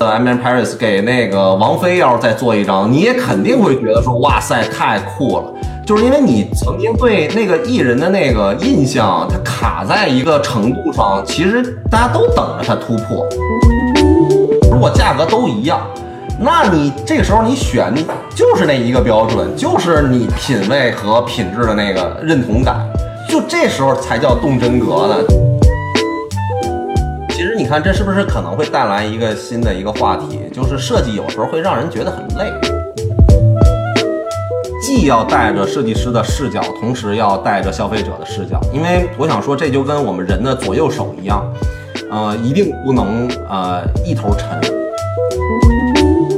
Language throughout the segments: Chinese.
呃 m n Paris 给那个王菲要是再做一张，你也肯定会觉得说，哇塞，太酷了。就是因为你曾经对那个艺人的那个印象，它卡在一个程度上，其实大家都等着它突破。如果价格都一样，那你这个时候你选就是那一个标准，就是你品味和品质的那个认同感，就这时候才叫动真格呢。你看，这是不是可能会带来一个新的一个话题？就是设计有时候会让人觉得很累。既要带着设计师的视角，同时要带着消费者的视角，因为我想说，这就跟我们人的左右手一样，呃，一定不能呃一头沉。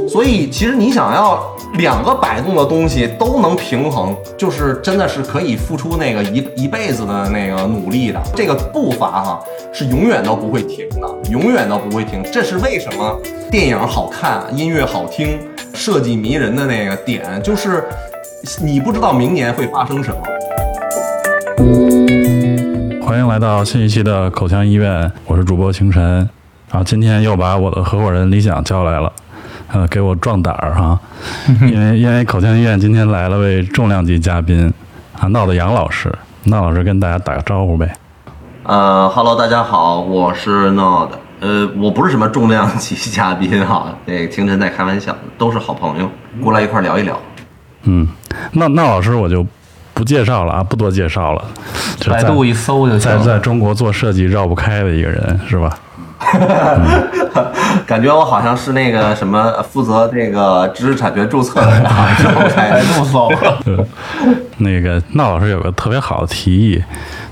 所以，其实你想要两个摆动的东西都能平衡，就是真的是可以付出那个一一辈子的那个努力的。这个步伐哈是永远都不会停的，永远都不会停。这是为什么电影好看、音乐好听、设计迷人的那个点，就是。你不知道明年会发生什么。欢迎来到新一期的口腔医院，我是主播清晨。然后今天又把我的合伙人李想叫来了，呃，给我壮胆儿哈。因为因为口腔医院今天来了位重量级嘉宾啊，闹的杨老师。闹老师跟大家打个招呼呗。呃哈喽，大家好，我是闹的。呃，我不是什么重量级嘉宾哈，那清晨在开玩笑，都是好朋友，过来一块聊一聊。嗯，那那老师我就不介绍了啊，不多介绍了。百度一搜就行。在在中国做设计绕不开的一个人是吧？感觉我好像是那个什么负责这个知识产权注册的，绕不开百度搜。那个那老师有个特别好的提议，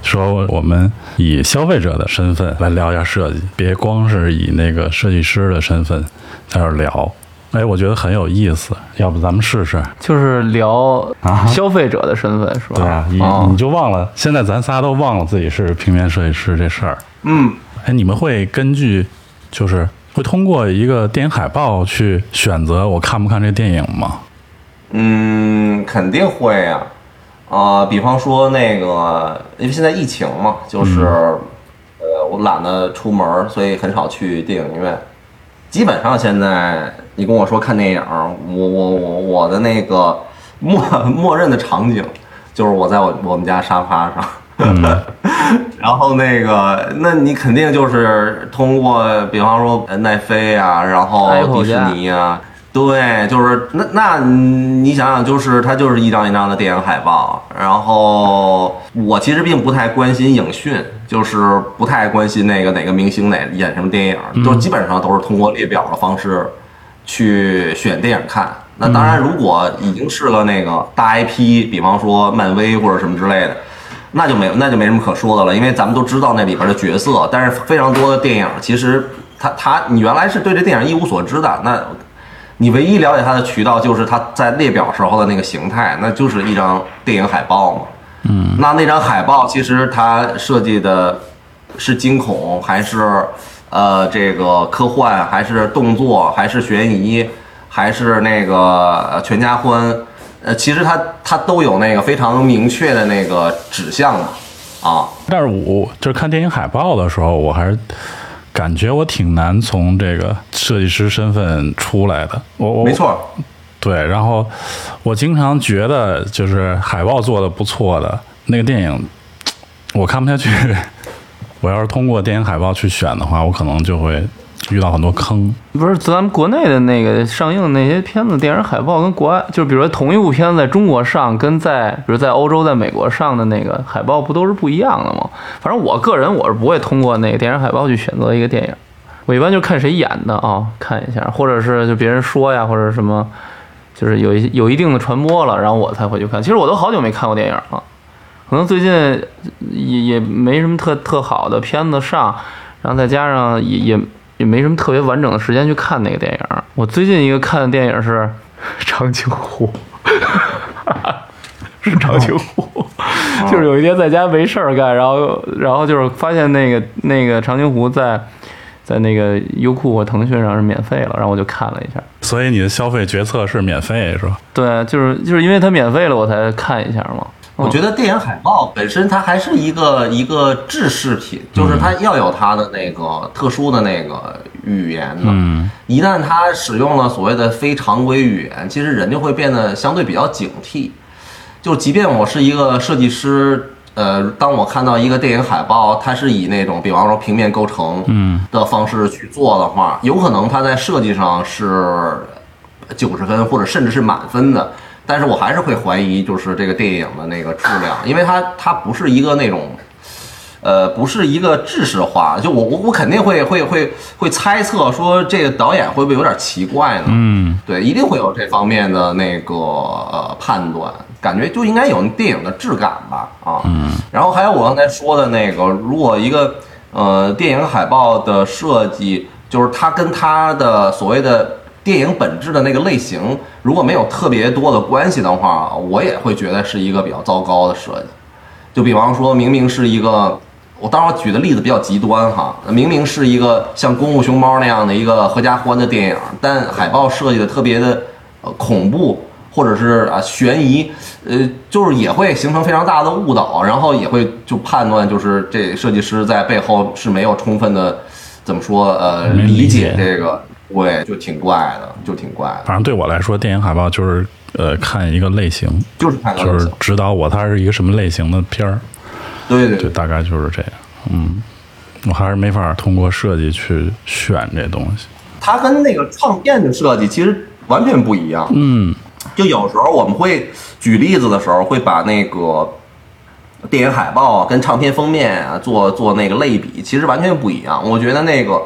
说我们以消费者的身份来聊一下设计，别光是以那个设计师的身份在这聊。哎，我觉得很有意思，要不咱们试试？就是聊消费者的身份，是吧？对啊，你你就忘了，现在咱仨都忘了自己是平面设计师这事儿。嗯，哎，你们会根据，就是会通过一个电影海报去选择我看不看这电影吗？嗯，肯定会呀。啊，比方说那个，因为现在疫情嘛，就是，呃，我懒得出门，所以很少去电影院。基本上现在你跟我说看电影，我我我我的那个默默认的场景就是我在我我们家沙发上，然后那个那你肯定就是通过，比方说奈飞啊，然后迪士尼啊。对，就是那那你想想，就是它就是一张一张的电影海报，然后我其实并不太关心影讯，就是不太关心那个哪个明星哪演什么电影，就基本上都是通过列表的方式去选电影看。那当然，如果已经是了那个大 IP，比方说漫威或者什么之类的，那就没那就没什么可说的了，因为咱们都知道那里边的角色。但是非常多的电影，其实他他你原来是对这电影一无所知的，那。你唯一了解它的渠道就是它在列表时候的那个形态，那就是一张电影海报嘛。嗯，那那张海报其实它设计的是惊恐还是呃这个科幻还是动作还是悬疑还是那个全家欢？呃，其实它它都有那个非常明确的那个指向嘛。啊，但是我就是看电影海报的时候，我还是。感觉我挺难从这个设计师身份出来的，我我没错，对，然后我经常觉得就是海报做的不错的那个电影，我看不下去。我要是通过电影海报去选的话，我可能就会。遇到很多坑，不是咱们国内的那个上映的那些片子，电影海报跟国外，就比如说同一部片子在中国上，跟在比如在欧洲、在美国上的那个海报不都是不一样的吗？反正我个人我是不会通过那个电影海报去选择一个电影，我一般就看谁演的啊，看一下，或者是就别人说呀，或者什么，就是有一有一定的传播了，然后我才会去看。其实我都好久没看过电影了，可能最近也也没什么特特好的片子上，然后再加上也也。也没什么特别完整的时间去看那个电影。我最近一个看的电影是《长津湖》，是《长津湖》，就是有一天在家没事儿干，然后然后就是发现那个那个《长津湖》在在那个优酷或腾讯上是免费了，然后我就看了一下。所以你的消费决策是免费是吧？对，就是就是因为它免费了，我才看一下嘛。我觉得电影海报本身它还是一个一个制式品，就是它要有它的那个特殊的那个语言的。嗯一旦它使用了所谓的非常规语言，其实人就会变得相对比较警惕。就即便我是一个设计师，呃，当我看到一个电影海报，它是以那种比方说平面构成嗯的方式去做的话，有可能它在设计上是九十分或者甚至是满分的，但是我还是会怀疑就是这个电影的那个质量，因为它它不是一个那种。呃，不是一个制式化，就我我我肯定会会会会猜测说这个导演会不会有点奇怪呢？嗯对，一定会有这方面的那个呃判断，感觉就应该有电影的质感吧啊。嗯。然后还有我刚才说的那个，如果一个呃电影海报的设计，就是它跟它的所谓的电影本质的那个类型，如果没有特别多的关系的话，我也会觉得是一个比较糟糕的设计。就比方说明明是一个，我当然我举的例子比较极端哈，明明是一个像《功夫熊猫》那样的一个合家欢的电影，但海报设计的特别的呃恐怖，或者是啊悬疑，呃，就是也会形成非常大的误导，然后也会就判断就是这设计师在背后是没有充分的怎么说呃理解这个，对，就挺怪的，就挺怪的，反正对我来说，电影海报就是呃看一个类型，就是看个就是指导我它是一个什么类型的片儿，对，对对对，大概就是这样。嗯，我还是没法通过设计去选这东西。它跟那个唱片的设计其实完全不一样。嗯就有时候我们会举例子的时候，会把那个电影海报啊跟唱片封面啊做做那个类比，其实完全不一样。我觉得那个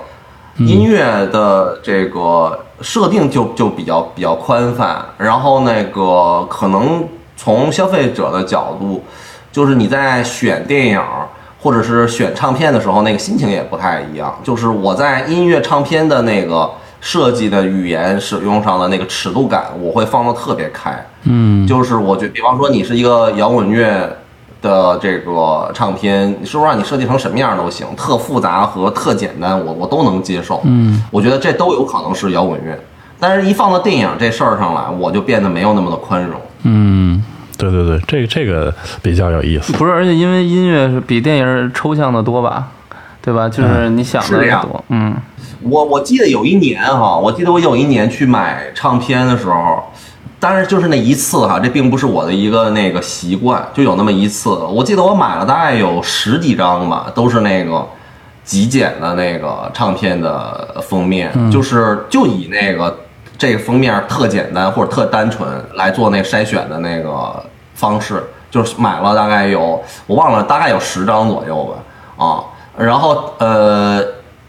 音乐的这个设定就就比较比较宽泛，然后那个可能从消费者的角度，就是你在选电影。或者是选唱片的时候，那个心情也不太一样。就是我在音乐唱片的那个设计的语言使用上的那个尺度感，我会放的特别开。嗯就是我觉，比方说你是一个摇滚乐的这个唱片，你是不是让你设计成什么样都行，特复杂和特简单，我我都能接受。嗯，我觉得这都有可能是摇滚乐，但是一放到电影这事儿上来，我就变得没有那么的宽容。嗯，对对对，这个这个比较有意思。不是，而且因为音乐是比电影抽象的多吧，对吧？就是你想的是这样多，嗯，我我记得有一年哈，我记得我有一年去买唱片的时候，当然就是那一次哈，这并不是我的一个那个习惯，就有那么一次。我记得我买了大概有十几张吧，都是那个极简的那个唱片的封面，就是就以那个这个封面特简单或者特单纯来做那筛选的那个方式，就是买了大概有我忘了，大概有十张左右吧，啊，然后呃。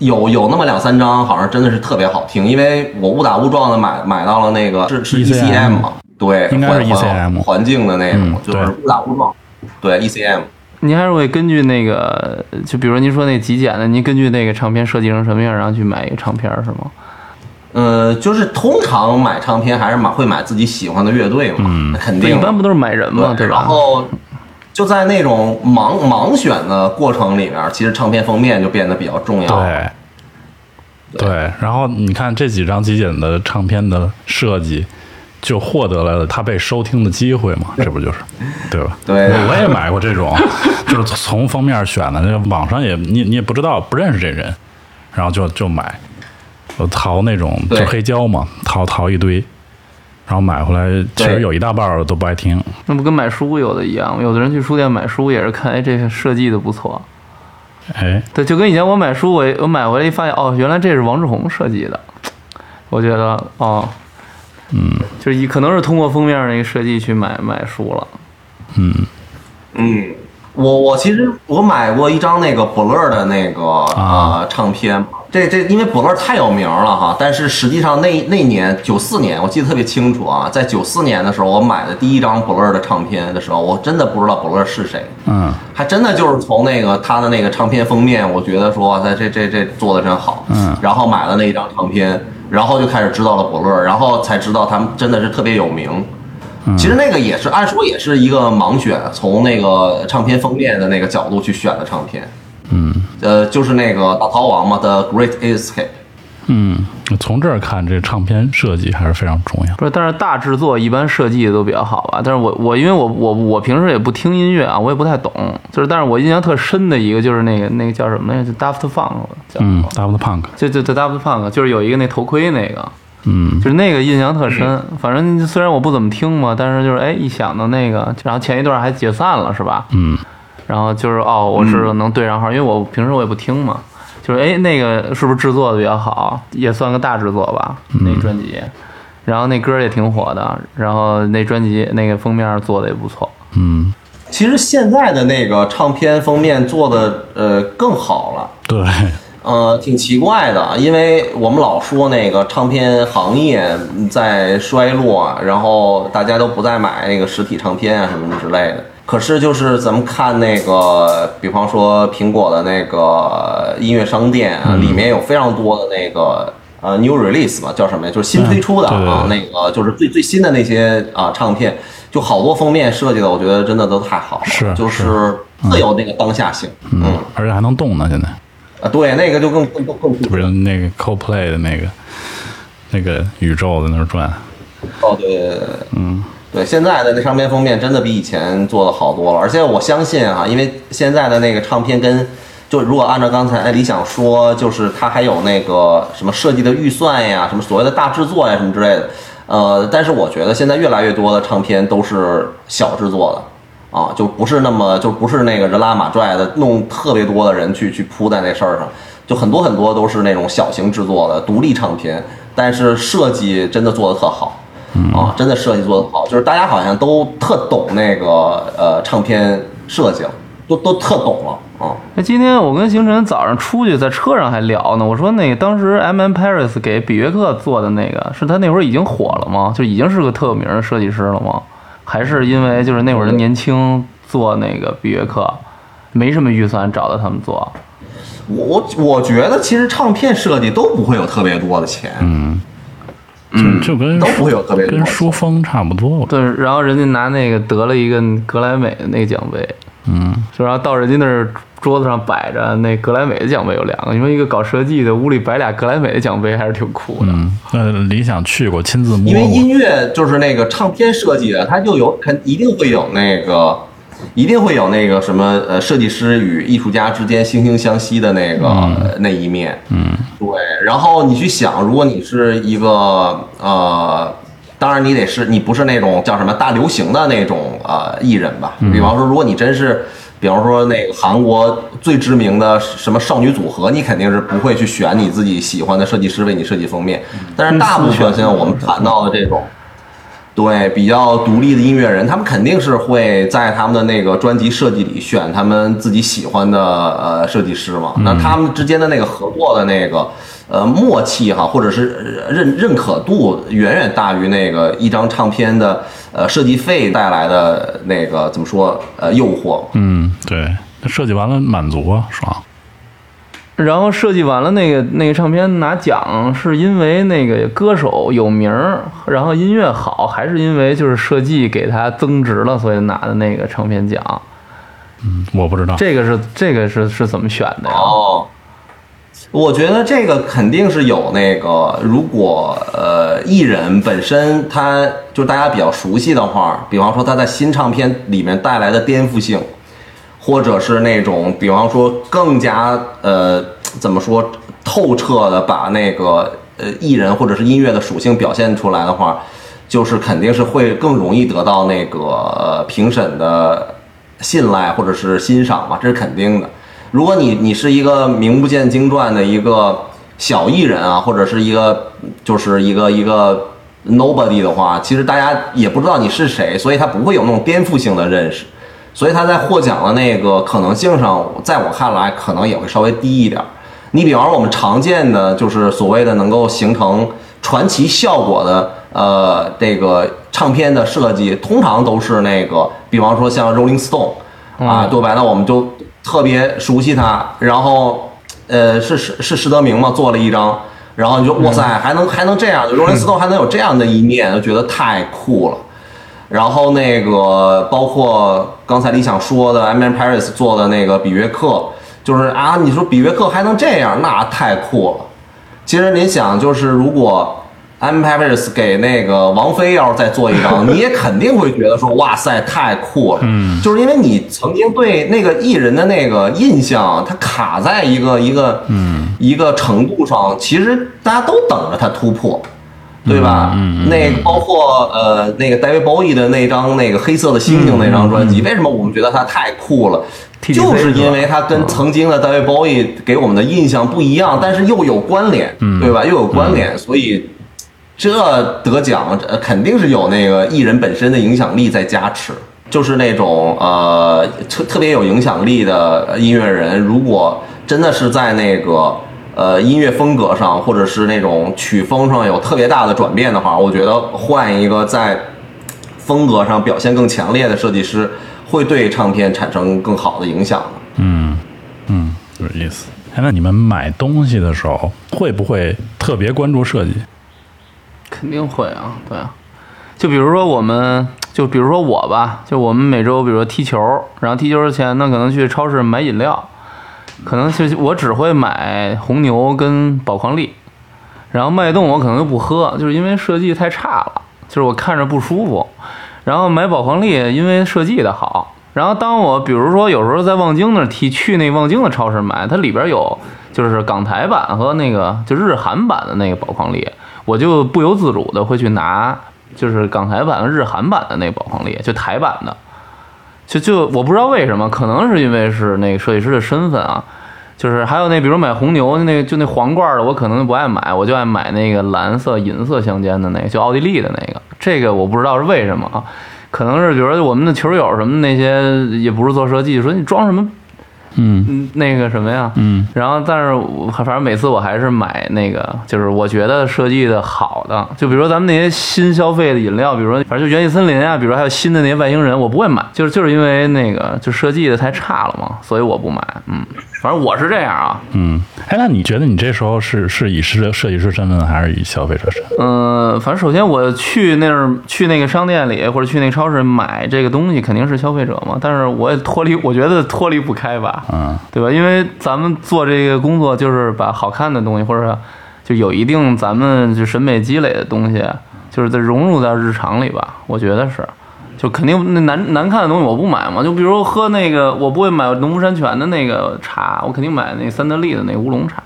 有有那么两三张，好像真的是特别好听，因为我误打误撞的买买到了那个是是 ECM 嘛，对，应该是环环 ECM 环境的那种，嗯就是误打误撞，对 E ECM，您还是会根据那个，就比如您说那极简的，您根据那个唱片设计成什么样，然后去买一个唱片是吗？呃，就是通常买唱片还是买会买自己喜欢的乐队嘛，肯，定一般不都是买人嘛，对，吧？然后就在那种盲盲选的过程里面，其实唱片封面就变得比较重要。对，对，然后你看这几张极简的唱片的设计，就获得了他被收听的机会嘛，这不就是，对吧？对我我也买过这种，就是从封面选的，那网上也你你也不知道不认识这人，然后就就买，我淘那种就黑胶嘛，淘淘一堆，然后买回来，其实有一大半儿都不爱听，那不跟买书有的一样吗？有的人去书店买书也是看，哎，这个设计的不错。哎，对，就跟以前我买书，我我买回来一发现，哦，原来这是王志宏设计的。我觉得，哦，嗯就是以可能是通过封面那个设计去买买书了。嗯嗯，我我其实我买过一张那个 Blur 的那个啊呃唱片，这这因为 Blur 太有名了哈，但是实际上那那年九四年我记得特别清楚啊，在九四年的时候我买的第一张 Blur 的唱片的时候，我真的不知道 Blur 是谁，嗯还真的就是从那个他的那个唱片封面，我觉得说哇塞，这这这做的真好，嗯然后买了那一张唱片，然后就开始知道了 Blur，然后才知道他们真的是特别有名。嗯其实那个也是，按说也是一个盲选，从那个唱片封面的那个角度去选的唱片。嗯呃，就是那个大逃亡嘛 The《Great Escape》，嗯，从这儿看，这唱片设计还是非常重要。不是，但是大制作一般设计的都比较好吧。但是我我因为我我我平时也不听音乐啊，我也不太懂。就是，但是我印象特深的一个就是那个那个叫什么来着？就 Daft Punk，嗯，Daft Punk，就就就 Daft Punk，就是有一个那头盔那个，嗯就是那个印象特深。反正虽然我不怎么听嘛，但是就是哎，一想到那个，然后前一段还解散了是吧？嗯然后就是哦，我是能对上号，因为我平时我也不听嘛。就是哎，那个是不是制作的比较好？也算个大制作吧，那专辑。然后那歌也挺火的，然后那专辑那个封面做的也不错。嗯，其实现在的那个唱片封面做的呃更好了。对，呃，挺奇怪的，因为我们老说那个唱片行业在衰落，然后大家都不再买那个实体唱片啊什么之类的。可是就是咱们看那个，比方说苹果的那个音乐商店啊，里面有非常多的那个呃 new release 嘛，叫什么呀？就是新推出的啊，那个就是最最新的那些啊唱片，就好多封面设计的，我觉得真的都太好了，是就是特有那个当下性。嗯而且还能动呢，现在。啊，对，那个就更更更更不是那个 CoPlay 的那个那个宇宙在那儿转，哦，对，嗯，对，现在的那唱片封面真的比以前做的好多了，而且我相信啊，因为现在的那个唱片跟就如果按照刚才哎理想说，就是它还有那个什么设计的预算呀，什么所谓的大制作呀什么之类的，呃，但是我觉得现在越来越多的唱片都是小制作的。啊，就不是那么，就不是那个人拉马拽的，弄特别多的人去去扑在那事儿上，就很多很多都是那种小型制作的独立唱片，但是设计真的做的特好，啊，真的设计做得好，就是大家好像都特懂那个呃唱片设计了，都都特懂了啊。那今天我跟星辰早上出去在车上还聊呢，我说那个当时 M M Paris 给比约克做的那个，是他那会儿已经火了吗？就已经是个特有名的设计师了吗？还是因为就是那会儿人年轻做那个比约克，没什么预算找到他们做？我我我觉得其实唱片设计都不会有特别多的钱，嗯，嗯。就就跟都不会有特别跟书风差不多，我对，然后人家拿那个得了一个格莱美的那个奖杯，嗯。就然后到人家那儿桌子上摆着那格莱美的奖杯有两个，你说一个搞设计的屋里摆俩格莱美的奖杯还是挺酷的。嗯，那理想去过，亲自摸因为，音乐就是那个唱片设计的，它就有肯一定会有那个，一定会有那个什么呃，设计师与艺术家之间惺惺相惜的那个、呃那一面。嗯对，然后你去想，如果你是一个呃，当然你得是你不是那种叫什么大流行的那种呃艺人吧？比方说，如果你真是，比方说那个韩国最知名的什么少女组合，你肯定是不会去选你自己喜欢的设计师为你设计封面。但是大部分现在我们谈到的这种。对，比较独立的音乐人，他们肯定是会在他们的那个专辑设计里选他们自己喜欢的呃设计师嘛。那他们之间的那个合作的那个呃默契哈，或者是认认可度，远远大于那个一张唱片的呃设计费带来的那个怎么说呃诱惑。嗯，对，那设计完了满足啊，爽，然后设计完了那个那个唱片拿奖，是因为那个歌手有名儿，然后音乐好，还是因为就是设计给他增值了，所以拿的那个唱片奖？嗯，我不知道，这个是这个是是怎么选的呀？哦，我觉得这个肯定是有那个，如果呃艺人本身他就是大家比较熟悉的话，比方说他在新唱片里面带来的颠覆性，或者是那种比方说更加呃怎么说透彻的把那个呃艺人或者是音乐的属性表现出来的话，就是肯定是会更容易得到那个评审的信赖或者是欣赏嘛，这是肯定的。如果你你是一个名不见经传的一个小艺人啊，或者是一个就是一个一个 nobody 的话，其实大家也不知道你是谁，所以他不会有那种颠覆性的认识，所以他在获奖的那个可能性上，在我看来可能也会稍微低一点儿。你比方说我们常见的就是所谓的能够形成传奇效果的呃这个唱片的设计，通常都是那个，比方说像 Rolling Stone 啊，对吧？那我们就特别熟悉它，然后呃是是是施德明嘛做了一张，然后你就哇塞还能还能这样，Rolling Stone 还能有这样的一面，就觉得太酷了。然后那个包括刚才李想说的 M M Paris 做的那个比约克，就是啊，你说比约克还能这样，那太酷了。其实您想，就是如果 M Peppers 给那个王菲要是再做一张，你也肯定会觉得说，哇塞，太酷了。嗯，就是因为你曾经对那个艺人的那个印象，它卡在一个一个嗯一个程度上，其实大家都等着他突破。对吧？嗯，那包括呃，那个 David Bowie 的那张那个黑色的星星那张专辑，为什么我们觉得它太酷了？就是因为它跟曾经的 David Bowie 给我们的印象不一样，但是又有关联，对吧？又有关联，所以这得奖肯定是有那个艺人本身的影响力在加持。就是那种呃特特别有影响力的音乐人，如果真的是在那个。呃，音乐风格上，或者是那种曲风上有特别大的转变的话，我觉得换一个在风格上表现更强烈的设计师，会对唱片产生更好的影响的。嗯嗯，有意思。哎，那你们买东西的时候会不会特别关注设计？肯定会啊，对啊。就比如说我们，就比如说我吧，就我们每周，比如说踢球，然后踢球之前呢，可能去超市买饮料。可能就我只会买红牛跟宝矿力，然后脉动我可能就不喝，就是因为设计太差了，就是我看着不舒服。然后买宝矿力，因为设计的好。然后当我比如说有时候在望京那儿提去那望京的超市买，它里边有就是港台版和那个就日韩版的那个宝矿力，我就不由自主的会去拿就是港台版和日韩版的那个宝矿力，就台版的。就就我不知道为什么，可能是因为是那个设计师的身份啊，就是还有那比如买红牛那个就那皇冠的，我可能不爱买，我就爱买那个蓝色银色相间的那个，就奥地利的那个。这个我不知道是为什么啊，可能是比如说我们的球友什么那些也不是做设计，说你装什么。嗯，那个什么呀，嗯，然后但是反正每次我还是买那个，就是我觉得设计的好的，就比如说咱们那些新消费的饮料，比如说反正就元气森林啊，比如说还有新的那些外星人，我不会买，就是就是因为那个就设计的太差了嘛，所以我不买。嗯，反正我是这样啊。嗯，哎，那你觉得你这时候是是以设设计师身份还是以消费者身份？嗯，反正首先我去那儿去那个商店里或者去那个超市买这个东西肯定是消费者嘛，但是我也脱离，我觉得脱离不开吧。嗯，对吧？因为咱们做这个工作，就是把好看的东西，或者就有一定咱们就审美积累的东西，就是在融入到日常里吧。我觉得是，就肯定那难难看的东西我不买嘛。就比如喝那个，我不会买农夫山泉的那个茶，我肯定买那三得利的那乌龙茶，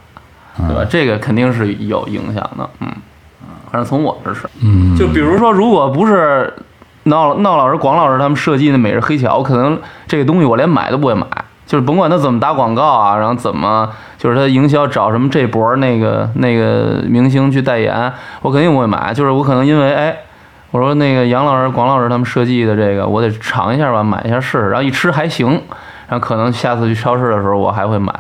对吧？这个肯定是有影响的。嗯，反正从我这是，嗯，就比如说，如果不是闹闹老师、广老师他们设计的每日黑巧，我可能这个东西我连买都不会买。就是甭管他怎么打广告啊，然后怎么就是他营销找什么这波那个那个明星去代言，我肯定不会买。就是我可能因为哎，我说那个杨老师、广老师他们设计的这个，我得尝一下吧，买一下试试。然后一吃还行，然后可能下次去超市的时候我还会买。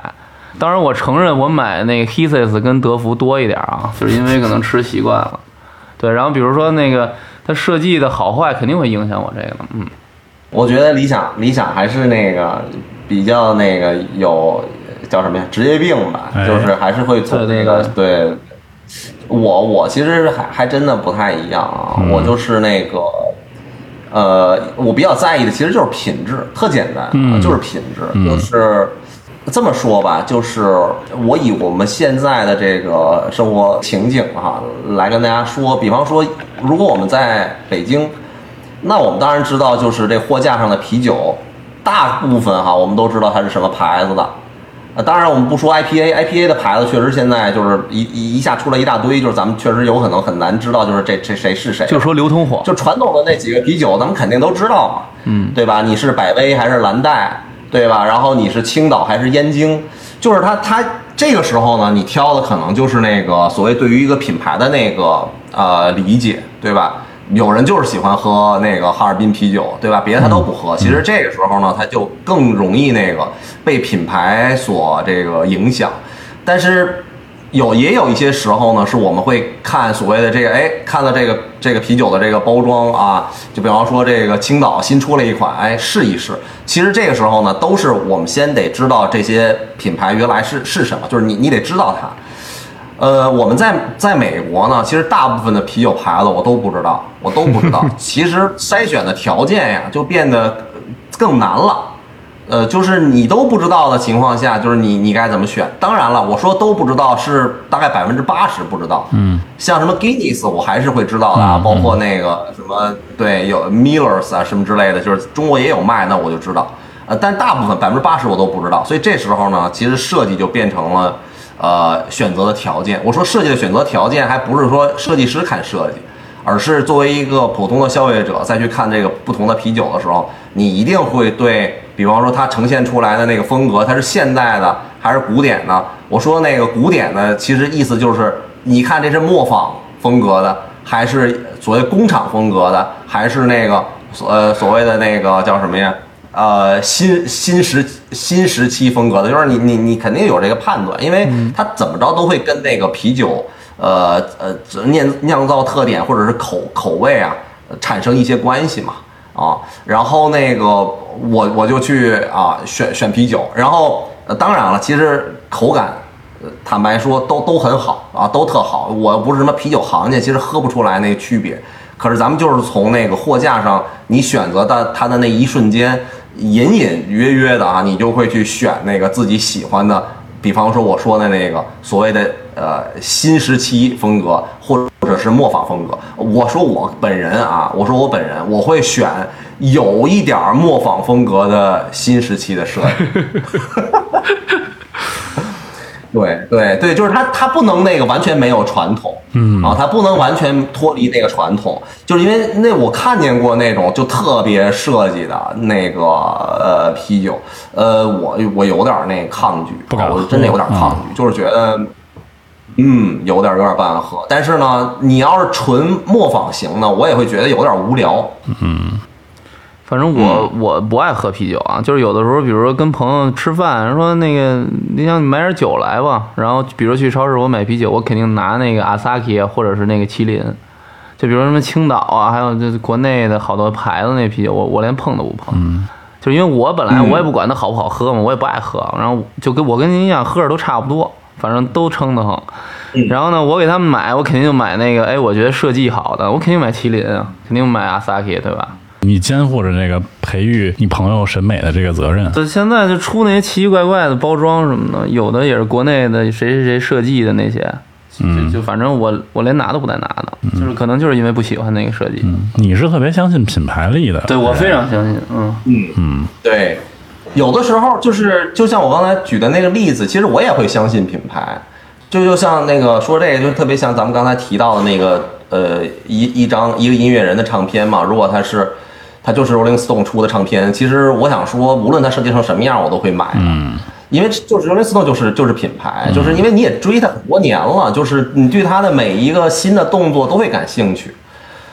当然我承认我买那个 Hisses 跟德芙多一点啊，就是因为可能吃习惯了。对，然后比如说那个它设计的好坏肯定会影响我这个，嗯。我觉得理想理想还是那个。比较那个有叫什么呀？职业病吧，就是还是会做那个。对，我我其实还还真的不太一样啊。我就是那个，呃，我比较在意的其实就是品质，特简单，就是品质。就是这么说吧，就是我以我们现在的这个生活情景哈来跟大家说，比方说，如果我们在北京，那我们当然知道，就是这货架上的啤酒。大部分哈，我们都知道它是什么牌子的，呃，当然我们不说 IPA，IPA 的牌子确实现在就是一一一下出来一大堆，就是咱们确实有可能很难知道，就是这这谁是谁。就说流通货，就传统的那几个啤酒，咱们肯定都知道嘛，嗯，对吧？你是百威还是蓝带，对吧？然后你是青岛还是燕京，就是它它这个时候呢，你挑的可能就是那个所谓对于一个品牌的那个呃理解，对吧？有人就是喜欢喝那个哈尔滨啤酒，对吧？别的他都不喝。其实这个时候呢，他就更容易那个被品牌所这个影响。但是有也有一些时候呢，是我们会看所谓的这个，哎，看到这个这个啤酒的这个包装啊，就比方说这个青岛新出了一款，哎，试一试。其实这个时候呢，都是我们先得知道这些品牌原来是是什么，就是你你得知道它。呃，我们在在美国呢，其实大部分的啤酒牌子我都不知道，我都不知道。其实筛选的条件呀，就变得更难了。呃，就是你都不知道的情况下，就是你你该怎么选？当然了，我说都不知道是大概百分之八十不知道。嗯，像什么 Guinness 我还是会知道的啊，包括那个什么对有 Millers 啊什么之类的，就是中国也有卖，那我就知道。呃，但大部分百分之八十我都不知道，所以这时候呢，其实设计就变成了呃选择的条件。我说设计的选择条件，还不是说设计师看设计。而是作为一个普通的消费者再去看这个不同的啤酒的时候，你一定会对比方说它呈现出来的那个风格，它是现代的还是古典的？我说那个古典的，其实意思就是你看这是磨坊风格的，还是所谓工厂风格的，还是那个所呃所谓的那个叫什么呀？呃，新新时新时期风格的，就是你你你肯定有这个判断，因为它怎么着都会跟那个啤酒。呃呃，酿酿造特点或者是口口味啊，产生一些关系嘛啊，然后那个我我就去啊选选啤酒，然后呃当然了，其实口感，坦白说都都很好啊，都特好。我不是什么啤酒行家，其实喝不出来那区别。可是咱们就是从那个货架上，你选择的它的那一瞬间，隐隐约约的啊，你就会去选那个自己喜欢的。比方说我说的那个所谓的呃新时期风格，或者或者是磨坊风格，我说我本人啊，我说我本人我会选有一点磨坊风格的新时期的设计。对对对，就是他，他不能那个完全没有传统，嗯啊，它不能完全脱离那个传统，就是因为那我看见过那种就特别设计的那个呃啤酒，呃，我我有点那抗拒，不敢喝我真的有点抗拒，就是觉得，嗯，有点有点不敢喝。但是呢，你要是纯磨坊型的，我也会觉得有点无聊。反正我我不爱喝啤酒啊，就是有的时候，比如说跟朋友吃饭，人说那个你想买点酒来吧，然后比如去超市我买啤酒，我肯定拿那个阿萨 i 或者是那个麒麟，就比如什么青岛啊，还有就是国内的好多牌子那啤酒，我我连碰都不碰，就因为我本来我也不管它好不好喝嘛，我也不爱喝，然后就跟我跟您一样，喝着都差不多，反正都撑得慌。然后呢，我给他们买，我肯定就买那个，哎，我觉得设计好的，我肯定买麒麟啊，肯定买阿萨 i 对吧？你肩负着这个培育你朋友审美的这个责任。就现在就出那些奇奇怪怪的包装什么的，有的也是国内的谁谁谁设计的那些，嗯就就反正我我连拿都不带拿的，就是可能就是因为不喜欢那个设计。嗯，你是特别相信品牌力的。对我非常相信，嗯嗯嗯对，有的时候就是就像我刚才举的那个例子，其实我也会相信品牌。就就像那个说这个，就特别像咱们刚才提到的那个呃一一张一个音乐人的唱片嘛。如果他是他就是 Rolling Stone 出的唱片，其实我想说，无论它设计成什么样，我都会买的。嗯因为就是 Rolling Stone 就是就是品牌，就是因为你也追它很多年了，就是你对它的每一个新的动作都会感兴趣，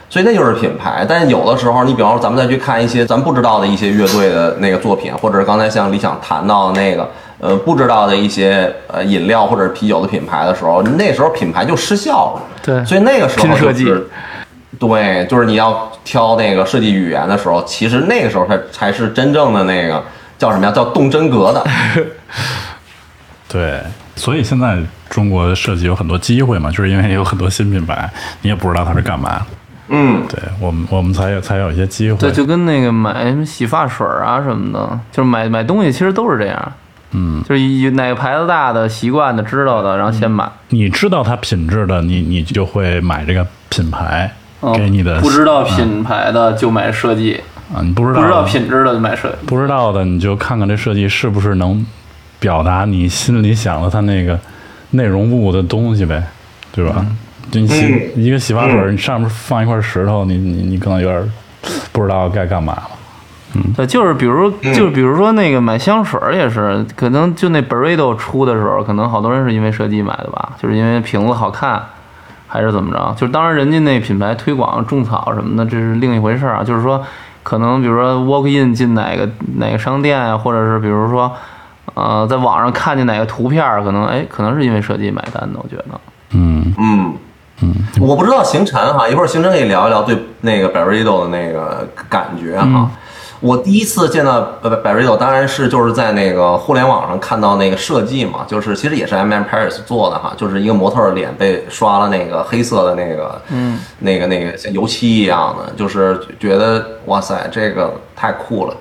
所以那就是品牌。但是有的时候，你比方说咱们再去看一些咱不知道的一些乐队的那个作品，或者是刚才像李想谈到的那个呃不知道的一些呃饮料或者是啤酒的品牌的时候，那时候品牌就失效了。对所以那个时候拼设计就是对，就是你要挑那个设计语言的时候，其实那个时候才才是真正的那个叫什么呀？叫动真格的。对，所以现在中国的设计有很多机会嘛，就是因为有很多新品牌，你也不知道它是干嘛。嗯，对我们，我们才有才有一些机会。对，就跟那个买什么洗发水啊什么的，就是买买东西其实都是这样，嗯，就是以哪个牌子大的、习惯的、知道的，然后先买。你知道它品质的，你你就会买这个品牌给你的。嗯不知道品牌的就买设计，啊，你不知道不知道品质的就买设计。不知道的，你就看看这设计是不是能表达你心里想的它那个内容物的东西呗，对吧？就你洗、嗯一个洗发水，你上面放一块石头，你你你可能有点不知道该干嘛了。对，就是比如，就是比如说那个买香水也是，可能就那 Burrito 出的时候，可能好多人是因为设计买的吧，就是因为瓶子好看，还是怎么着？就是当然人家那品牌推广种草什么的，这是另一回事儿啊。就是说，可能比如说 walk in 进哪个哪个商店啊，或者是比如说，呃，在网上看见哪个图片儿，可能哎，可能是因为设计买单的，我觉得。嗯嗯嗯，我不知道行程哈，一会儿行程可以聊一聊对那个 Barredo 的那个感觉哈。我第一次见到 Barredo，当然是就是在那个互联网上看到那个设计嘛，就是其实也是 M M Paris 做的哈，就是一个模特的脸被刷了那个黑色的那个，嗯，那个那个像油漆一样的，就是觉得哇塞，这个太酷了。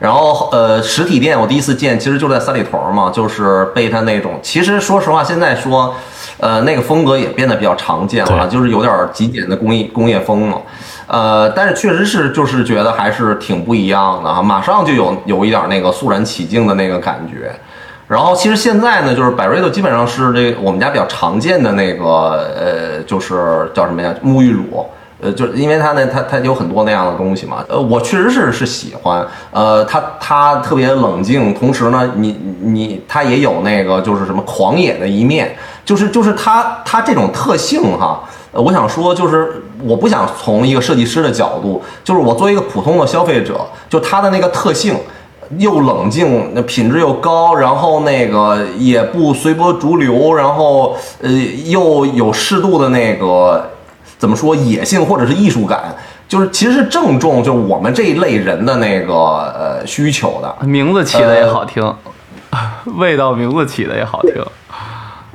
然后呃，实体店我第一次见，其实就在三里屯嘛，就是被他那种，其实说实话，现在说，呃，那个风格也变得比较常见了，就是有点极简的工艺工业风了。呃，但是确实是，就是觉得还是挺不一样的啊，马上就有有一点那个肃然起敬的那个感觉。然后其实现在呢，就是百瑞的基本上是这我们家比较常见的那个呃，就是叫什么呀，沐浴乳。呃，就是因为它呢，它它有很多那样的东西嘛。呃，我确实是是喜欢。呃，它它特别冷静，同时呢，你你它也有那个就是什么狂野的一面，就是就是它它这种特性哈。呃，我想说就是我不想从一个设计师的角度，就是我作为一个普通的消费者，就它的那个特性。又冷静，那品质又高，然后那个也不随波逐流，然后呃又有适度的那个怎么说野性或者是艺术感，就是其实是正中就是我们这一类人的那个呃需求的。名字起的也好听，味道名字起的也好听。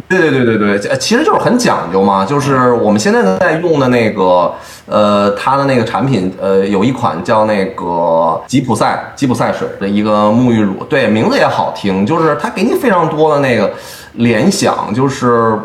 对对对对对，其实就是很讲究嘛，就是我们现在在用的那个，呃，它的那个产品，呃，有一款叫那个吉普赛吉普赛水的一个沐浴乳，对，名字也好听，就是它给你非常多的那个联想，就是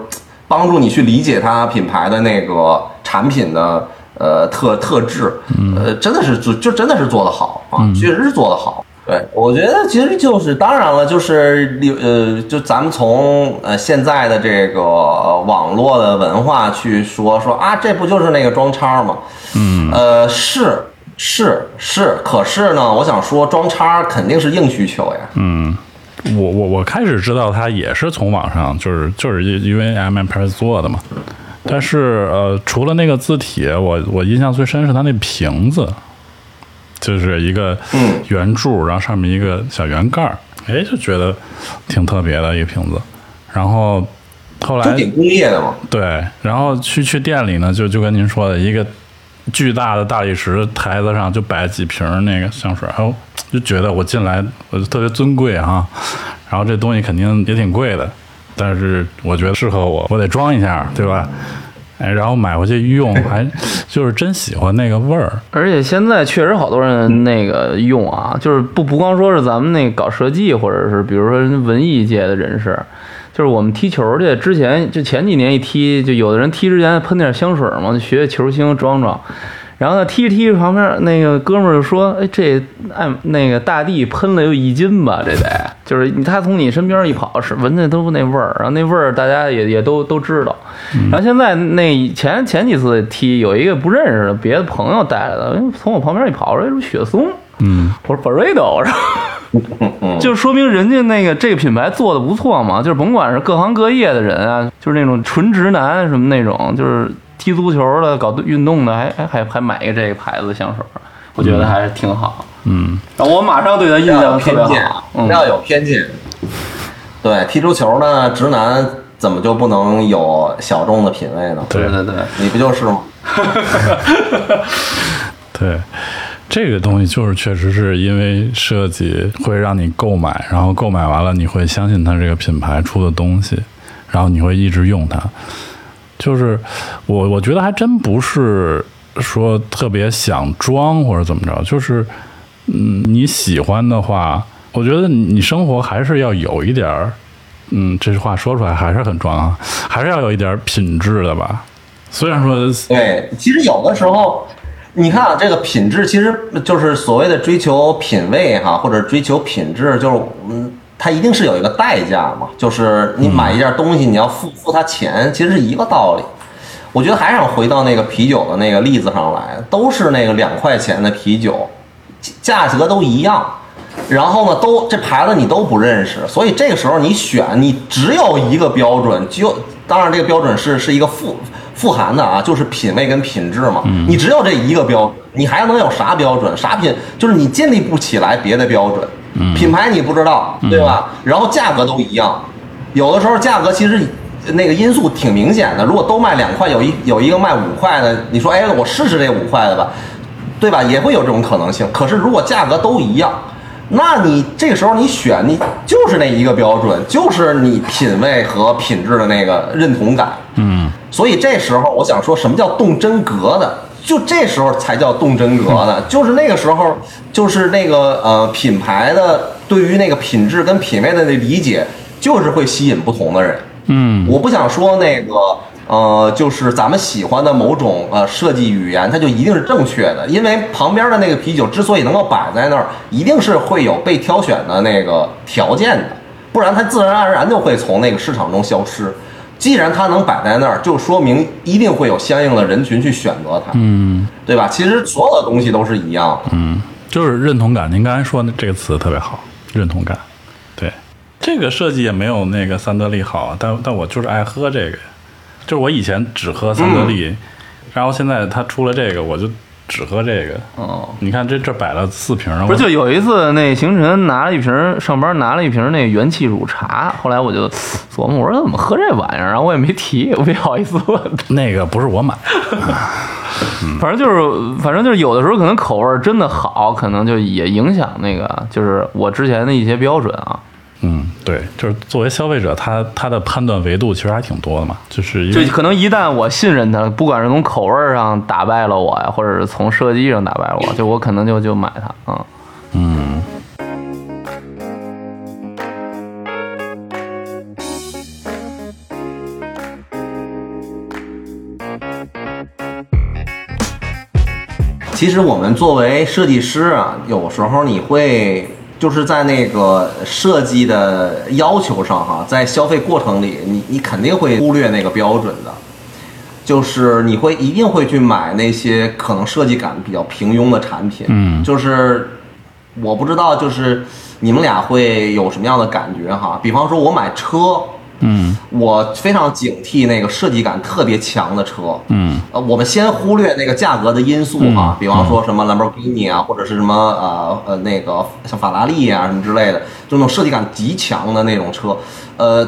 帮助你去理解它品牌的那个产品的呃特特质，呃，真的是做就真的是做得好啊，确实是做得好。对，我觉得其实就是，当然了，就是呃，就咱们从呃现在的这个网络的文化去说说啊，这不就是那个装叉吗？嗯，呃，是是是，可是呢，我想说装叉肯定是硬需求呀。嗯，我我我开始知道它也是从网上，就是就是因因为 M M Press 做的嘛。但是呃，除了那个字体，我我印象最深是它那瓶子，就是一个嗯圆柱，然后上面一个小圆盖儿，哎，就觉得挺特别的一个瓶子。然后后来挺工业的嘛。对，然后去去店里呢，就就跟您说的一个巨大的大理石台子上就摆几瓶那个香水，然后就觉得我进来我就特别尊贵哈，然后这东西肯定也挺贵的，但是我觉得适合我，我得装一下，对吧？哎，然后买回去一用，还就是真喜欢那个味儿。而且现在确实好多人那个用啊，就是不不光说是咱们那个搞设计，或者是比如说文艺界的人士，就是我们踢球去之前，就前几年一踢，就有的人踢之前喷点香水嘛，就学球星装装。然后呢，踢着踢着，旁边那个哥们儿就说：“哎，这按那个大地喷了有一斤吧？这得就是他从你身边一跑，是闻的都是那味儿，然后那味儿大家也也都都知道。然后现在那前前几次踢有一个不认识的别的朋友带来的，哎从我旁边一跑，说：“哎，这雪松。”嗯，我说 Burrito，然后就说明人家那个这个品牌做的不错嘛，就是甭管是各行各业的人啊，就是那种纯直男什么那种，就是踢足球的、搞运动的，还还还还买一个这个牌子的香水，我觉得还是挺好。嗯，然后我马上对他印象特别偏见好，，嗯不，要有偏见。对，踢足球呢，直男怎么就不能有小众的品味呢？对对对，你不就是吗？对，这个东西就是确实是因为设计会让你购买，然后购买完了你会相信它这个品牌出的东西，然后你会一直用它。就是我我觉得还真不是说特别想装或者怎么着，就是嗯你喜欢的话，我觉得你生活还是要有一点儿，嗯，这句话说出来还是很装啊，还是要有一点品质的吧。虽然说对，其实有的时候，你看啊，这个品质其实就是所谓的追求品味哈，或者追求品质，就是嗯，它一定是有一个代价嘛，就是你买一件东西，你要付付它钱，其实是一个道理。我觉得还想回到那个啤酒的那个例子上来，都是那个两块钱的啤酒，价格都一样。然后呢，都这牌子你都不认识，所以这个时候你选，你只有一个标准，就当然这个标准是是一个富富含的啊，就是品味跟品质嘛。你只有这一个标准，你还能有啥标准？啥品？就是你建立不起来别的标准。品牌你不知道，对吧？然后价格都一样，有的时候价格其实那个因素挺明显的。如果都卖两块，有一有一个卖五块的，你说哎，我试试这五块的吧，对吧？也会有这种可能性。可是如果价格都一样，那你这个时候你选你就是那一个标准，就是你品味和品质的那个认同感。嗯所以这时候我想说什么叫动真格的，就这时候才叫动真格呢，就是那个时候，就是那个呃品牌的对于那个品质跟品味的那理解，就是会吸引不同的人。嗯，我不想说那个呃，就是咱们喜欢的某种呃设计语言，它就一定是正确的，因为旁边的那个啤酒之所以能够摆在那儿，一定是会有被挑选的那个条件的，不然它自然而然就会从那个市场中消失。既然它能摆在那儿，就说明一定会有相应的人群去选择它，嗯对吧？其实所有的东西都是一样的。嗯，就是认同感。您刚才说的这个词特别好，认同感。对，这个设计也没有那个三得利好，但但我就是爱喝这个，就是我以前只喝三得利，然后现在他出了这个，我就只喝这个。哦，你看这这摆了四瓶，不是，就有一次那行晨拿了一瓶，上班拿了一瓶那元气乳茶，后来我就琢磨，我说怎么喝这玩意儿，然后我也没提，我不好意思问。那个不是我买，反正就是，反正就是有的时候可能口味真的好，可能就也影响那个，就是我之前的一些标准啊。嗯，对，就是作为消费者，他他的判断维度其实还挺多的嘛，就是就可能一旦我信任他，不管是从口味上打败了我呀，或者是从设计上打败了我，就我可能就就买它啊。嗯，其实我们作为设计师啊，有时候你会就是在那个设计的要求上哈，在消费过程里，你你肯定会忽略那个标准的，就是你会一定会去买那些可能设计感比较平庸的产品。嗯就是我不知道，就是你们俩会有什么样的感觉哈？比方说，我买车，嗯。我非常警惕那个设计感特别强的车。嗯。呃，我们先忽略那个价格的因素哈，比方说什么兰博基尼啊，或者是什么呃呃那个像法拉利啊什么之类的，就那种设计感极强的那种车，呃，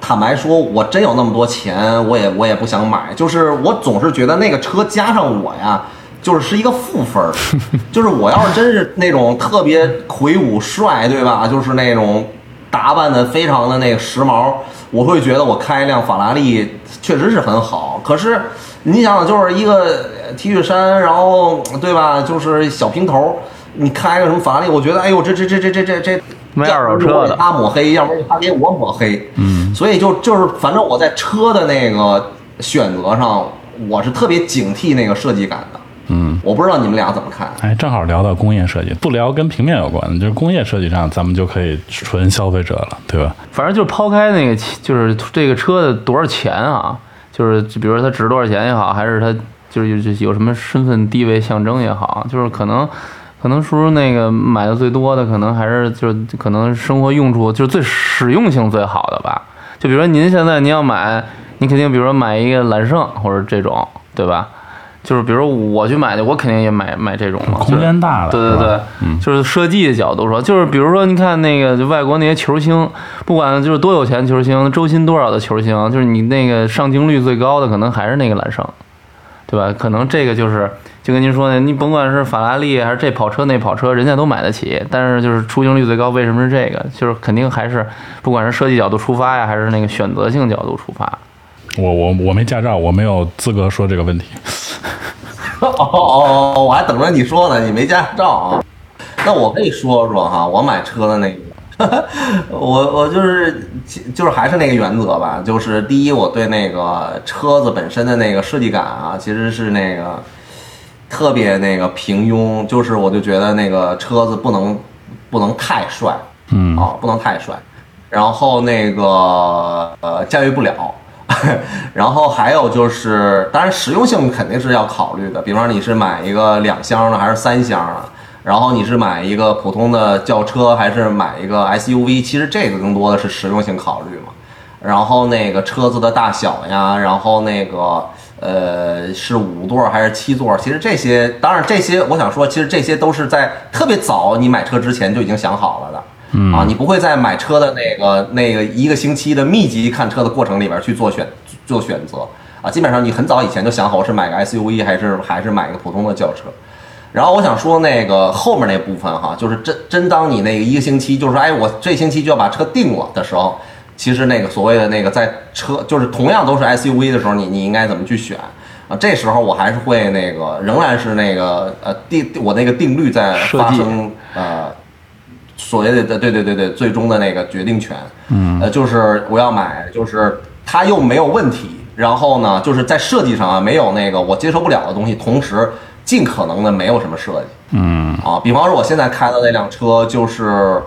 坦白说，我真有那么多钱，我也我也不想买，就是我总是觉得那个车加上我呀。就是是一个负分儿，就是我要是真是那种特别魁梧帅，对吧？就是那种打扮的非常的那个时髦，我会觉得我开一辆法拉利确实是很好。可是你想想，就是一个 T 恤衫，然后对吧？就是小平头，你开个什么法拉利，我觉得哎呦，这这这这这这这没二手车的他抹黑，要不然他给我抹黑。嗯，所以就就是反正我在车的那个选择上，我是特别警惕那个设计感的。嗯，我不知道你们俩怎么看。哎，正好聊到工业设计，不聊跟平面有关的，就是工业设计上，咱们就可以纯消费者了，对吧？反正就是抛开那个，就是这个车的多少钱啊，就是就比如说它值多少钱也好，还是它就是有有什么身份地位象征也好，就是可能可能叔叔那个买的最多的，可能还是就是可能生活用处就是最实用性最好的吧。就比如说您现在您要买，你肯定比如说买一个揽胜或者这种，对吧？就是比如说我去买的，我肯定也买买这种嘛，空间大的，对对对，嗯，就是设计的角度说，就是比如说，你看那个就外国那些球星，不管就是多有钱球星，周薪多少的球星，就是你那个上镜率最高的，可能还是那个揽胜，对吧？可能这个就是就跟您说的，你甭管是法拉利还是这跑车那跑车，人家都买得起，但是就是出镜率最高，为什么是这个？就是肯定还是不管是设计角度出发呀，还是那个选择性角度出发。我我我没驾照，我没有资格说这个问题。哦哦哦，我还等着你说呢，你没驾照啊？那我可以说说哈，我买车的那个，我我就是就是还是那个原则吧，就是第一，我对那个车子本身的那个设计感啊，其实是那个特别那个平庸，就是我就觉得那个车子不能不能太帅，嗯啊，不能太帅，然后那个呃驾驭不了。然后还有就是，当然实用性肯定是要考虑的。比方你是买一个两厢的还是三厢的，然后你是买一个普通的轿车还是买一个 SUV，其实这个更多的是实用性考虑嘛。然后那个车子的大小呀，然后那个呃是五座还是七座，其实这些当然这些我想说，其实这些都是在特别早你买车之前就已经想好了的。嗯。啊，你不会在买车的那个那个一个星期的密集看车的过程里边去做选做选择。啊，基本上你很早以前就想好我是买个 SUV 还是还是买个普通的轿车。然后我想说那个后面那部分哈，就是真真当你那个一个星期，就是说哎我这星期就要把车定了的时候，其实那个所谓的那个在车就是同样都是 SUV 的时候，你你应该怎么去选。啊，这时候我还是会那个，仍然是那个呃定我那个定律在发生呃所谓的对对对对最终的那个决定权，嗯，呃就是我要买，就是它又没有问题，然后呢就是在设计上啊没有那个我接受不了的东西，同时尽可能的没有什么设计，嗯。啊，比方说我现在开的那辆车就是，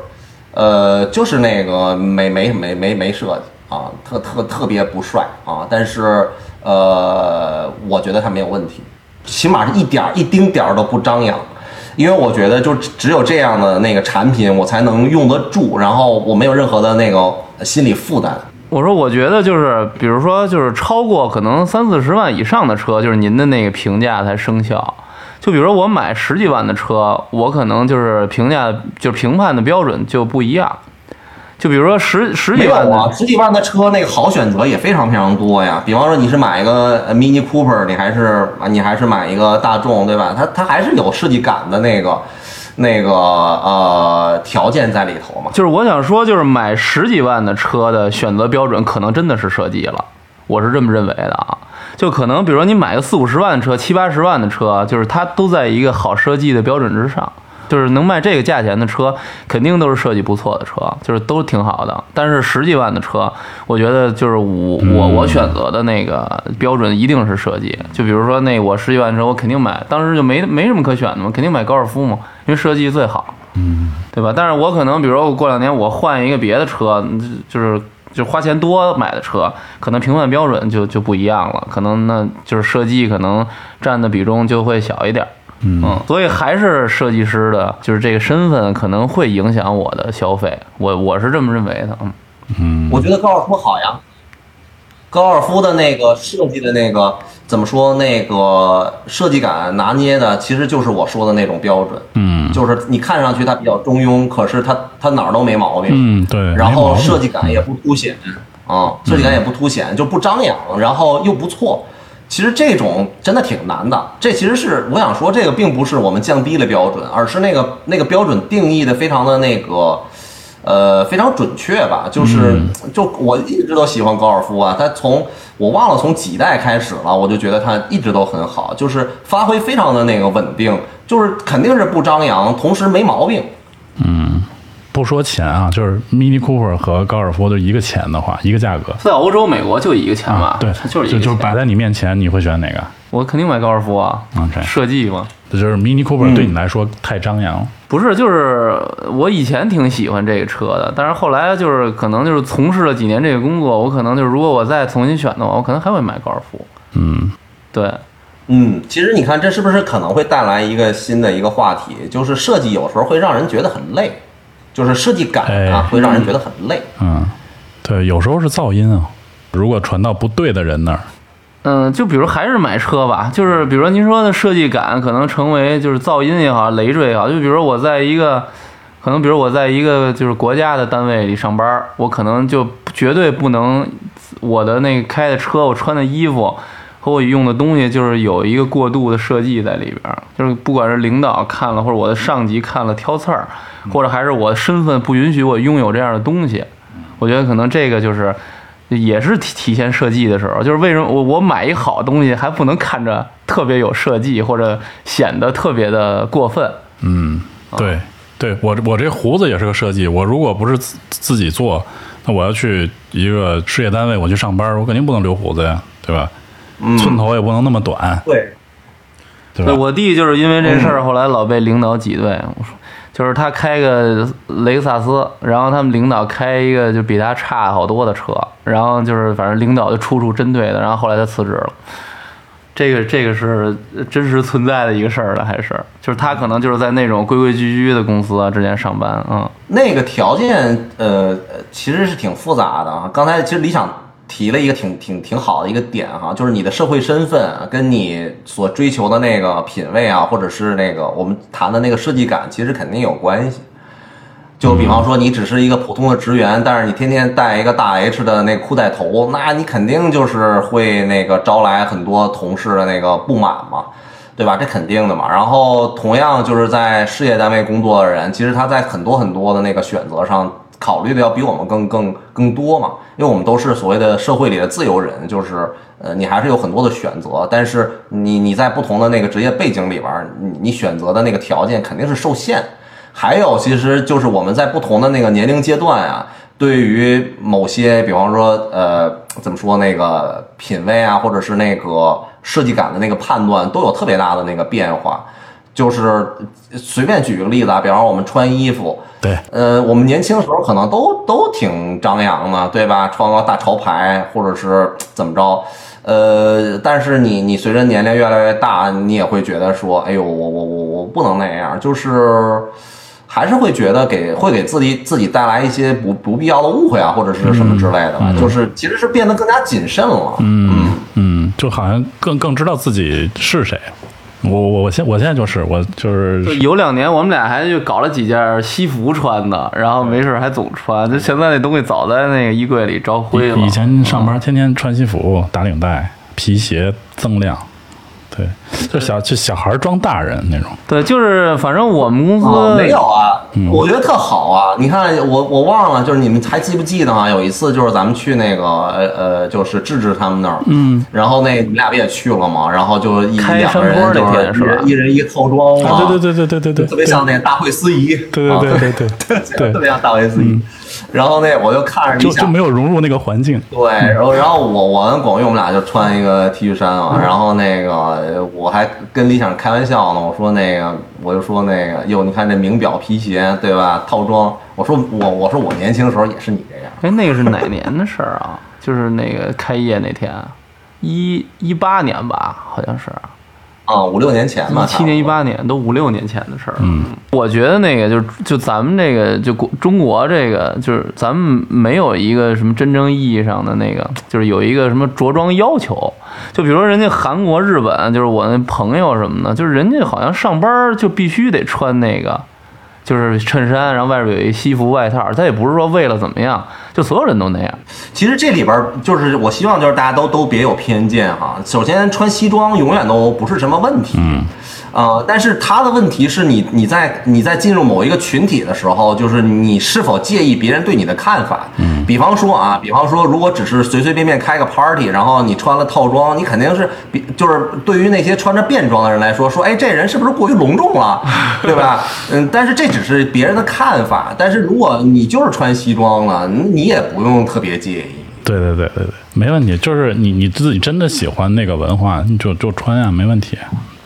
呃，就是那个没没没没没设计啊，特特特别不帅啊，但是呃，我觉得它没有问题，起码是一点儿一丁点儿都不张扬，因为我觉得就只有这样的那个产品，我才能用得住，然后我没有任何的那个心理负担。我说，我觉得就是，比如说，就是超过可能三四十万以上的车，就是您的那个评价才生效。就比如说我买十几万的车，我可能就是评价，就评判的标准就不一样。就比如说十十几万的，啊，十几万的车那个好选择也非常非常多呀。比方说你是买一个呃 Mini Cooper，你还是啊你还是买一个大众，对吧？它它还是有设计感的那个那个呃条件在里头嘛。就是我想说，就是买十几万的车的选择标准，可能真的是设计了，我是这么认为的啊。就可能比如说你买个四五十万的车、七八十万的车，就是它都在一个好设计的标准之上。就是能卖这个价钱的车，肯定都是设计不错的车，就是都挺好的。但是十几万的车，我觉得就是我我我选择的那个标准一定是设计。就比如说那我十几万的车，我肯定买，当时就没没什么可选的嘛，肯定买高尔夫嘛，因为设计最好。对吧？但是我可能，比如说我过两年我换一个别的车，嗯就是就花钱多买的车，可能评判标准就就不一样了，可能那就是设计可能占的比重就会小一点。嗯，所以还是设计师的，就是这个身份可能会影响我的消费，我我是这么认为的。嗯，嗯，我觉得高尔夫好呀，高尔夫的那个设计的那个怎么说？那个设计感拿捏的，其实就是我说的那种标准。嗯就是你看上去它比较中庸，可是它它哪儿都没毛病。嗯，对，然后设计感也不凸显啊，设计感也不凸显，就不张扬，然后又不错。其实这种真的挺难的。这其实是我想说，这个并不是我们降低了标准，而是那个那个标准定义的非常的那个。呃，非常准确吧？就是，就我一直都喜欢高尔夫啊。它从我忘了从几代开始了，我就觉得它一直都很好，就是发挥非常的那个稳定，就是肯定是不张扬，同时没毛病。不说钱啊，就是 Mini Cooper 和高尔夫就一个钱的话，一个价格。在欧洲、美国就一个钱吧，对，它就是一个钱就就摆在你面前，你会选哪个？我肯定买高尔夫啊 OK 设计嘛。这就是 Mini Cooper 对你来说太张扬了。不是，就是我以前挺喜欢这个车的，但是后来就是可能就是从事了几年这个工作，我可能就是如果我再重新选的话，我可能还会买高尔夫。嗯，对，嗯，其实你看，这是不是可能会带来一个新的一个话题？就是设计有时候会让人觉得很累，就是设计感啊哎会让人觉得很累。嗯，对，有时候是噪音啊。如果传到不对的人那儿，嗯，就比如还是买车吧，就是比如说您说的设计感可能成为就是噪音也好，累赘也好，就比如说我在一个，可能比如我在一个就是国家的单位里上班，我可能就绝对不能我的那个开的车，我穿的衣服和我用的东西就是有一个过度的设计在里边，就是不管是领导看了或者我的上级看了挑刺儿，或者还是我身份不允许我拥有这样的东西，我觉得可能这个就是。也是体体现设计的时候，就是为什么我我买一好东西还不能看着特别有设计，或者显得特别的过分？嗯，对，对我我这胡子也是个设计。我如果不是自自己做，那我要去一个事业单位，我去上班，我肯定不能留胡子呀，对吧？寸头也不能那么短，对，对吧？我弟就是因为这事儿，后来老被领导挤兑。我说，就是他开个雷克萨斯，然后他们领导开一个就比他差好多的车，然后就是反正领导就处处针对的，然后后来他辞职了。这个这个是真实存在的一个事儿了，还是就是他可能就是在那种规规矩矩的公司啊之前上班，嗯。那个条件呃其实是挺复杂的啊。刚才其实理想提了一个挺挺挺好的一个点哈，就是你的社会身份跟你所追求的那个品味啊，或者是那个我们谈的那个设计感，其实肯定有关系。就比方说，你只是一个普通的职员，但是你天天戴一个大 H 的那裤带头，那你肯定就是会那个招来很多同事的那个不满嘛，对吧？这肯定的嘛。然后同样就是在事业单位工作的人，其实他在很多很多的那个选择上，考虑的要比我们更更更多嘛，因为我们都是所谓的社会里的自由人，就是呃，你还是有很多的选择，但是你你在不同的那个职业背景里边，你你选择的那个条件肯定是受限。还有，其实就是我们在不同的那个年龄阶段啊，对于某些，比方说，呃，怎么说那个品味啊，或者是那个设计感的那个判断，都有特别大的那个变化。就是随便举个例子啊，比方说我们穿衣服，对，呃，我们年轻时候可能都都挺张扬的，对吧？穿个大潮牌，或者是怎么着，呃，但是你你随着年龄越来越大，你也会觉得说，哎呦，我我我我不能那样，就是还是会觉得给会给自己自己带来一些不不必要的误会啊，或者是什么之类的吧，就是其实是变得更加谨慎了。嗯嗯，就好像更更知道自己是谁。我我我现我现在就是我就是有两年我们俩还就搞了几件西服穿的，然后没事还总穿。就现在那东西早在那个衣柜里招灰了。以前上班天天穿西服、打领带、皮鞋锃亮，对，就小就小孩装大人那种。对，就是反正我们公司、啊，没有啊，我觉得特好啊。你看，我我忘了，就是你们还记不记得啊？有一次就是咱们去那个呃呃，就是智智他们那儿，嗯，然后那你们俩不也去了吗？然后就一开两个人山坡那就是天是吧一人一个套装嘛，啊，对对对对对对对，特别像那个大会司仪，对对对对 对对对特别像大会司仪。然后那我就看着就就没有融入那个环境。对，然后然后我我跟广玉我们俩就穿一个 T 恤衫嘛，然后那个我还跟李想开玩笑呢，我说那个我就说那个哟，你看这名表皮鞋对吧？套装，我说我我说我年轻时候也是你这样，哎，那个是哪年的事儿啊？就是那个开业那天，一一八年吧，好像是。啊，五六年前吧，一七年、一八年，都五六年前的事儿。嗯，我觉得那个就是就咱们这个就国中国这个就是咱们没有一个什么真正意义上的那个，就是有一个什么着装要求。就比如说人家韩国、日本，就是我那朋友什么的，就是人家好像上班就必须得穿那个。就是衬衫，然后外边有一西服外套，他也不是说为了怎么样，就所有人都那样。其实这里边就是我希望就是大家都都别有偏见哈。首先穿西装永远都不是什么问题，嗯，呃，但是他的问题是你你在你在进入某一个群体的时候，就是你是否介意别人对你的看法。嗯，比方说啊，比方说如果只是随随便便开个 party，然后你穿了套装，你肯定是比就是对于那些穿着便装的人来说，说哎这人是不是过于隆重了，对吧？嗯，但是这只是别人的看法，但是如果你就是穿西装了，你也不用特别介意。对对对对对，没问题。就是你你自己真的喜欢那个文化，你就就穿啊，没问题。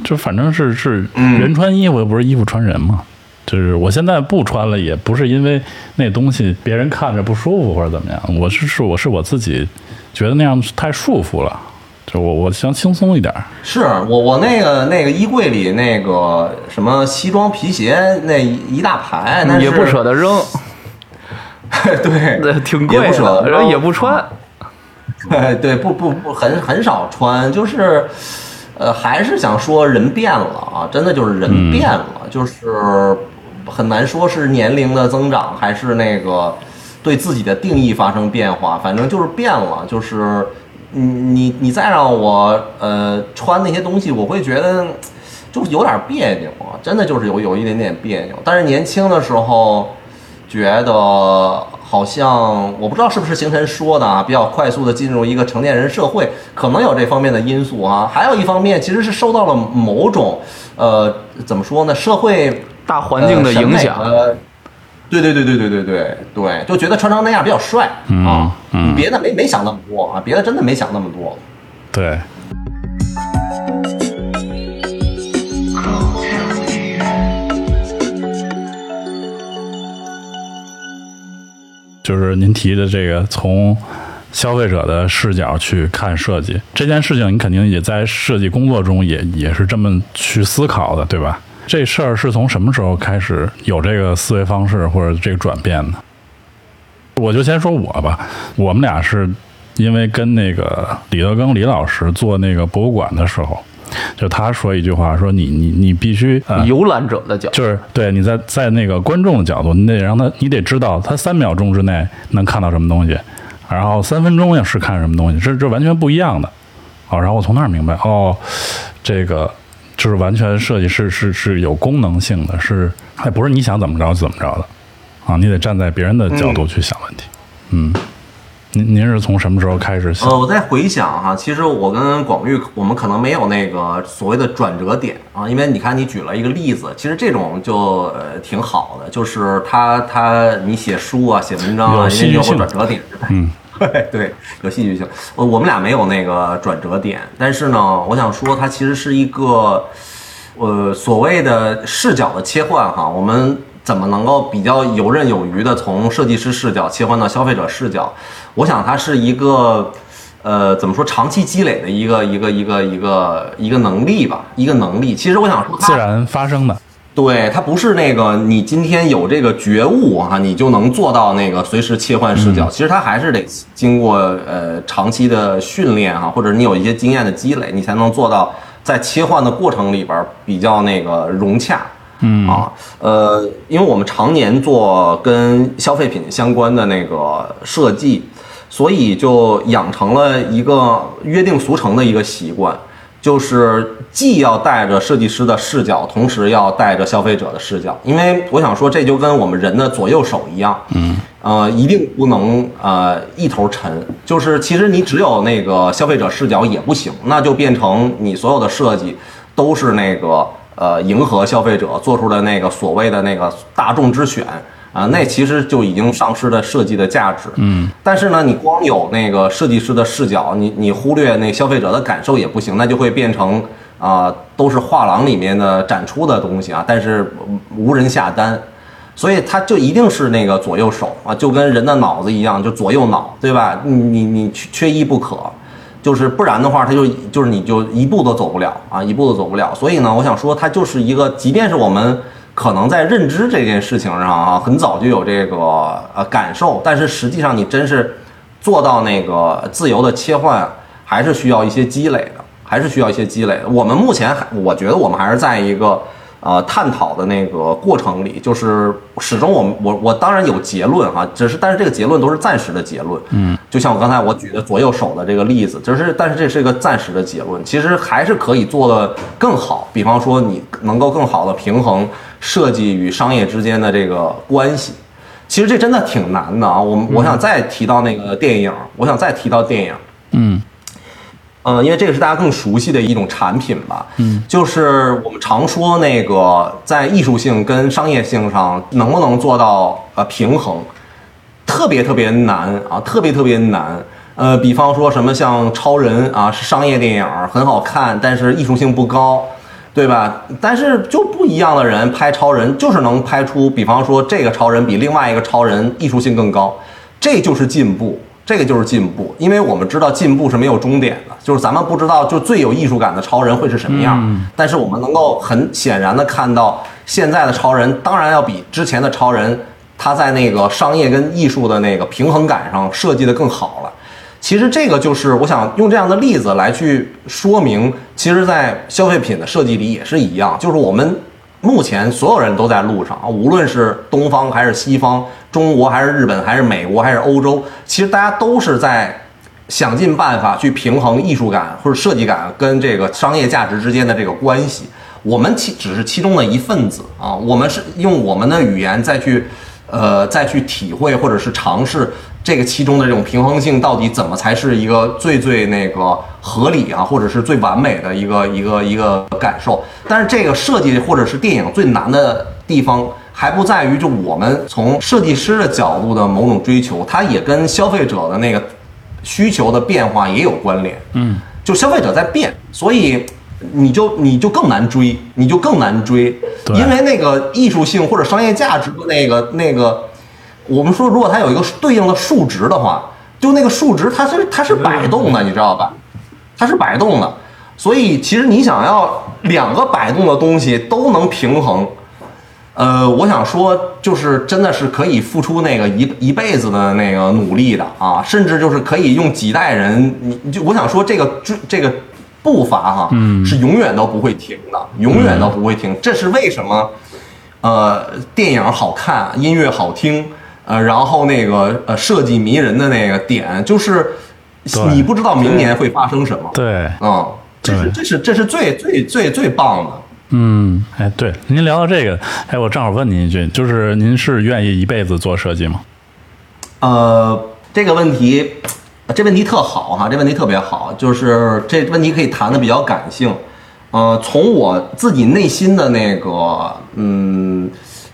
就反正是是人穿衣服，又不是衣服穿人嘛。就是我现在不穿了，也不是因为那东西别人看着不舒服或者怎么样，我是是我是我自己觉得那样太束缚了。就我我想轻松一点儿。是我我那个那个衣柜里那个什么西装皮鞋那一大排，但是也不舍得扔，对对，挺也贵不舍得的，然后也不穿。对 对，不不不，很很少穿，就是，呃，还是想说人变了啊，真的就是人变了，就是很难说是年龄的增长，还是那个对自己的定义发生变化，反正就是变了，就是你你你再让我呃穿那些东西，我会觉得就有点别扭啊，真的就是有有一点点别扭，但是年轻的时候。觉得好像我不知道是不是星辰说的啊，比较快速的进入一个成年人社会，可能有这方面的因素啊。还有一方面其实是受到了某种呃怎么说呢，社会大环境的影响。呃对对对对对对对对，就觉得穿成那样比较帅嗯啊。嗯别的没没想那么多啊，别的真的没想那么多。对，就是您提的这个从消费者的视角去看设计这件事情，你肯定也在设计工作中也也是这么去思考的，对吧？这事儿是从什么时候开始有这个思维方式或者这个转变的？我就先说我吧，我们俩是因为跟那个李德庚李老师做那个博物馆的时候，就他说一句话，说你你你必须呃游览者的角度，就是对你在在那个观众的角度，你得让他，你得知道他三秒钟之内能看到什么东西，然后三分钟要是看什么东西，这这完全不一样的。哦，然后我从那儿明白，哦，这个就是完全设计是是是有功能性的，是哎不是你想怎么着就怎么着的啊，你得站在别人的角度去想问题。嗯，您您是从什么时候开始想？呃，我在回想哈，其实我跟广玉，我们可能没有那个所谓的转折点啊，因为你看你举了一个例子，其实这种就呃挺好的，就是他他你写书啊，写文章啊，有戏剧性因为有个转折点，嗯，对对，有戏剧性。我我们俩没有那个转折点，但是呢，我想说它其实是一个呃所谓的视角的切换哈，我们。怎么能够比较游刃有余的从设计师视角切换到消费者视角？我想它是一个，呃，怎么说长期积累的一个一个一个一个一个能力吧，一个能力。其实我想说，自然发生的。对，它不是那个你今天有这个觉悟哈，你就能做到那个随时切换视角。其实它还是得经过呃长期的训练哈，或者你有一些经验的积累，你才能做到在切换的过程里边比较那个融洽。嗯啊，呃，因为我们常年做跟消费品相关的那个设计，所以就养成了一个约定俗成的一个习惯，就是既要带着设计师的视角，同时要带着消费者的视角。因为我想说，这就跟我们人的左右手一样，嗯，呃，一定不能呃一头沉。就是其实你只有那个消费者视角也不行，那就变成你所有的设计都是那个。呃，迎合消费者做出的那个所谓的那个大众之选啊，那其实就已经丧失了设计的价值。嗯，但是呢，你光有那个设计师的视角，你你忽略那消费者的感受也不行，那就会变成啊，都是画廊里面的展出的东西啊，但是无人下单，所以它就一定是那个左右手啊，就跟人的脑子一样，就左右脑，对吧？你你你缺一不可。就是不然的话，他就就是你就一步都走不了啊，一步都走不了。所以呢，我想说，它就是一个，即便是我们可能在认知这件事情上啊，很早就有这个呃感受，但是实际上你真是做到那个自由的切换，还是需要一些积累的，还是需要一些积累的。我们目前还，我觉得我们还是在一个。呃，探讨的那个过程里，就是始终我们我我当然有结论哈，只是但是这个结论都是暂时的结论，嗯，就像我刚才我举的左右手的这个例子，就是但是这是一个暂时的结论，其实还是可以做的更好，比方说你能够更好的平衡设计与商业之间的这个关系，其实这真的挺难的啊，我们我想再提到那个电影，我想再提到电影，嗯。嗯，因为这个是大家更熟悉的一种产品吧。嗯，就是我们常说那个在艺术性跟商业性上能不能做到呃平衡，特别特别难啊，特别特别难。呃，比方说什么像超人啊，是商业电影，很好看，但是艺术性不高，对吧？但是就不一样的人拍超人，就是能拍出，比方说这个超人比另外一个超人艺术性更高，这就是进步。这个就是进步，因为我们知道进步是没有终点的，就是咱们不知道就最有艺术感的超人会是什么样，但是我们能够很显然的看到现在的超人，当然要比之前的超人，他在那个商业跟艺术的那个平衡感上设计的更好了。其实这个就是我想用这样的例子来去说明，其实，在消费品的设计里也是一样，就是我们。目前所有人都在路上啊，无论是东方还是西方，中国还是日本还是美国还是欧洲，其实大家都是在想尽办法去平衡艺术感或者设计感跟这个商业价值之间的这个关系。我们其只是其中的一份子啊，我们是用我们的语言再去，呃，再去体会或者是尝试。这个其中的这种平衡性到底怎么才是一个最最那个合理啊，或者是最完美的一个一个一个感受？但是这个设计或者是电影最难的地方，还不在于就我们从设计师的角度的某种追求，它也跟消费者的那个需求的变化也有关联。嗯，就消费者在变，所以你就你就更难追，你就更难追，因为那个艺术性或者商业价值的那个那个。我们说，如果它有一个对应的数值的话，就那个数值它是它是摆动的，你知道吧？它是摆动的，所以其实你想要两个摆动的东西都能平衡，呃，我想说就是真的是可以付出那个一一辈子的那个努力的啊，甚至就是可以用几代人，你就我想说这个这这个步伐哈，嗯，是永远都不会停的，永远都不会停。这是为什么？呃，电影好看，音乐好听。呃，然后那个呃，设计迷人的那个点就是，你不知道明年会发生什么。对，嗯，这是这是这是最最最最棒的。嗯，哎，对，您聊到这个，哎，我正好问您一句，就是您是愿意一辈子做设计吗？呃，这个问题，这问题特好哈，这问题特别好，就是这问题可以谈的比较感性。呃，从我自己内心的那个，嗯，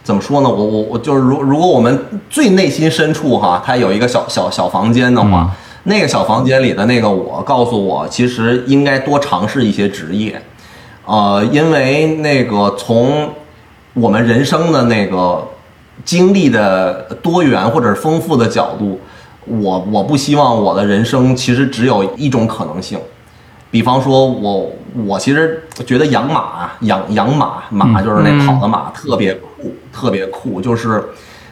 怎么说呢？我我我就是，如如果我们最内心深处哈，它有一个小小小房间的话，那个小房间里的那个我告诉我，其实应该多尝试一些职业。呃，因为那个从我们人生的那个经历的多元或者是丰富的角度，我我不希望我的人生其实只有一种可能性。比方说，我我其实觉得养马啊，养养马，马就是那跑的马，特别酷，特别酷。就是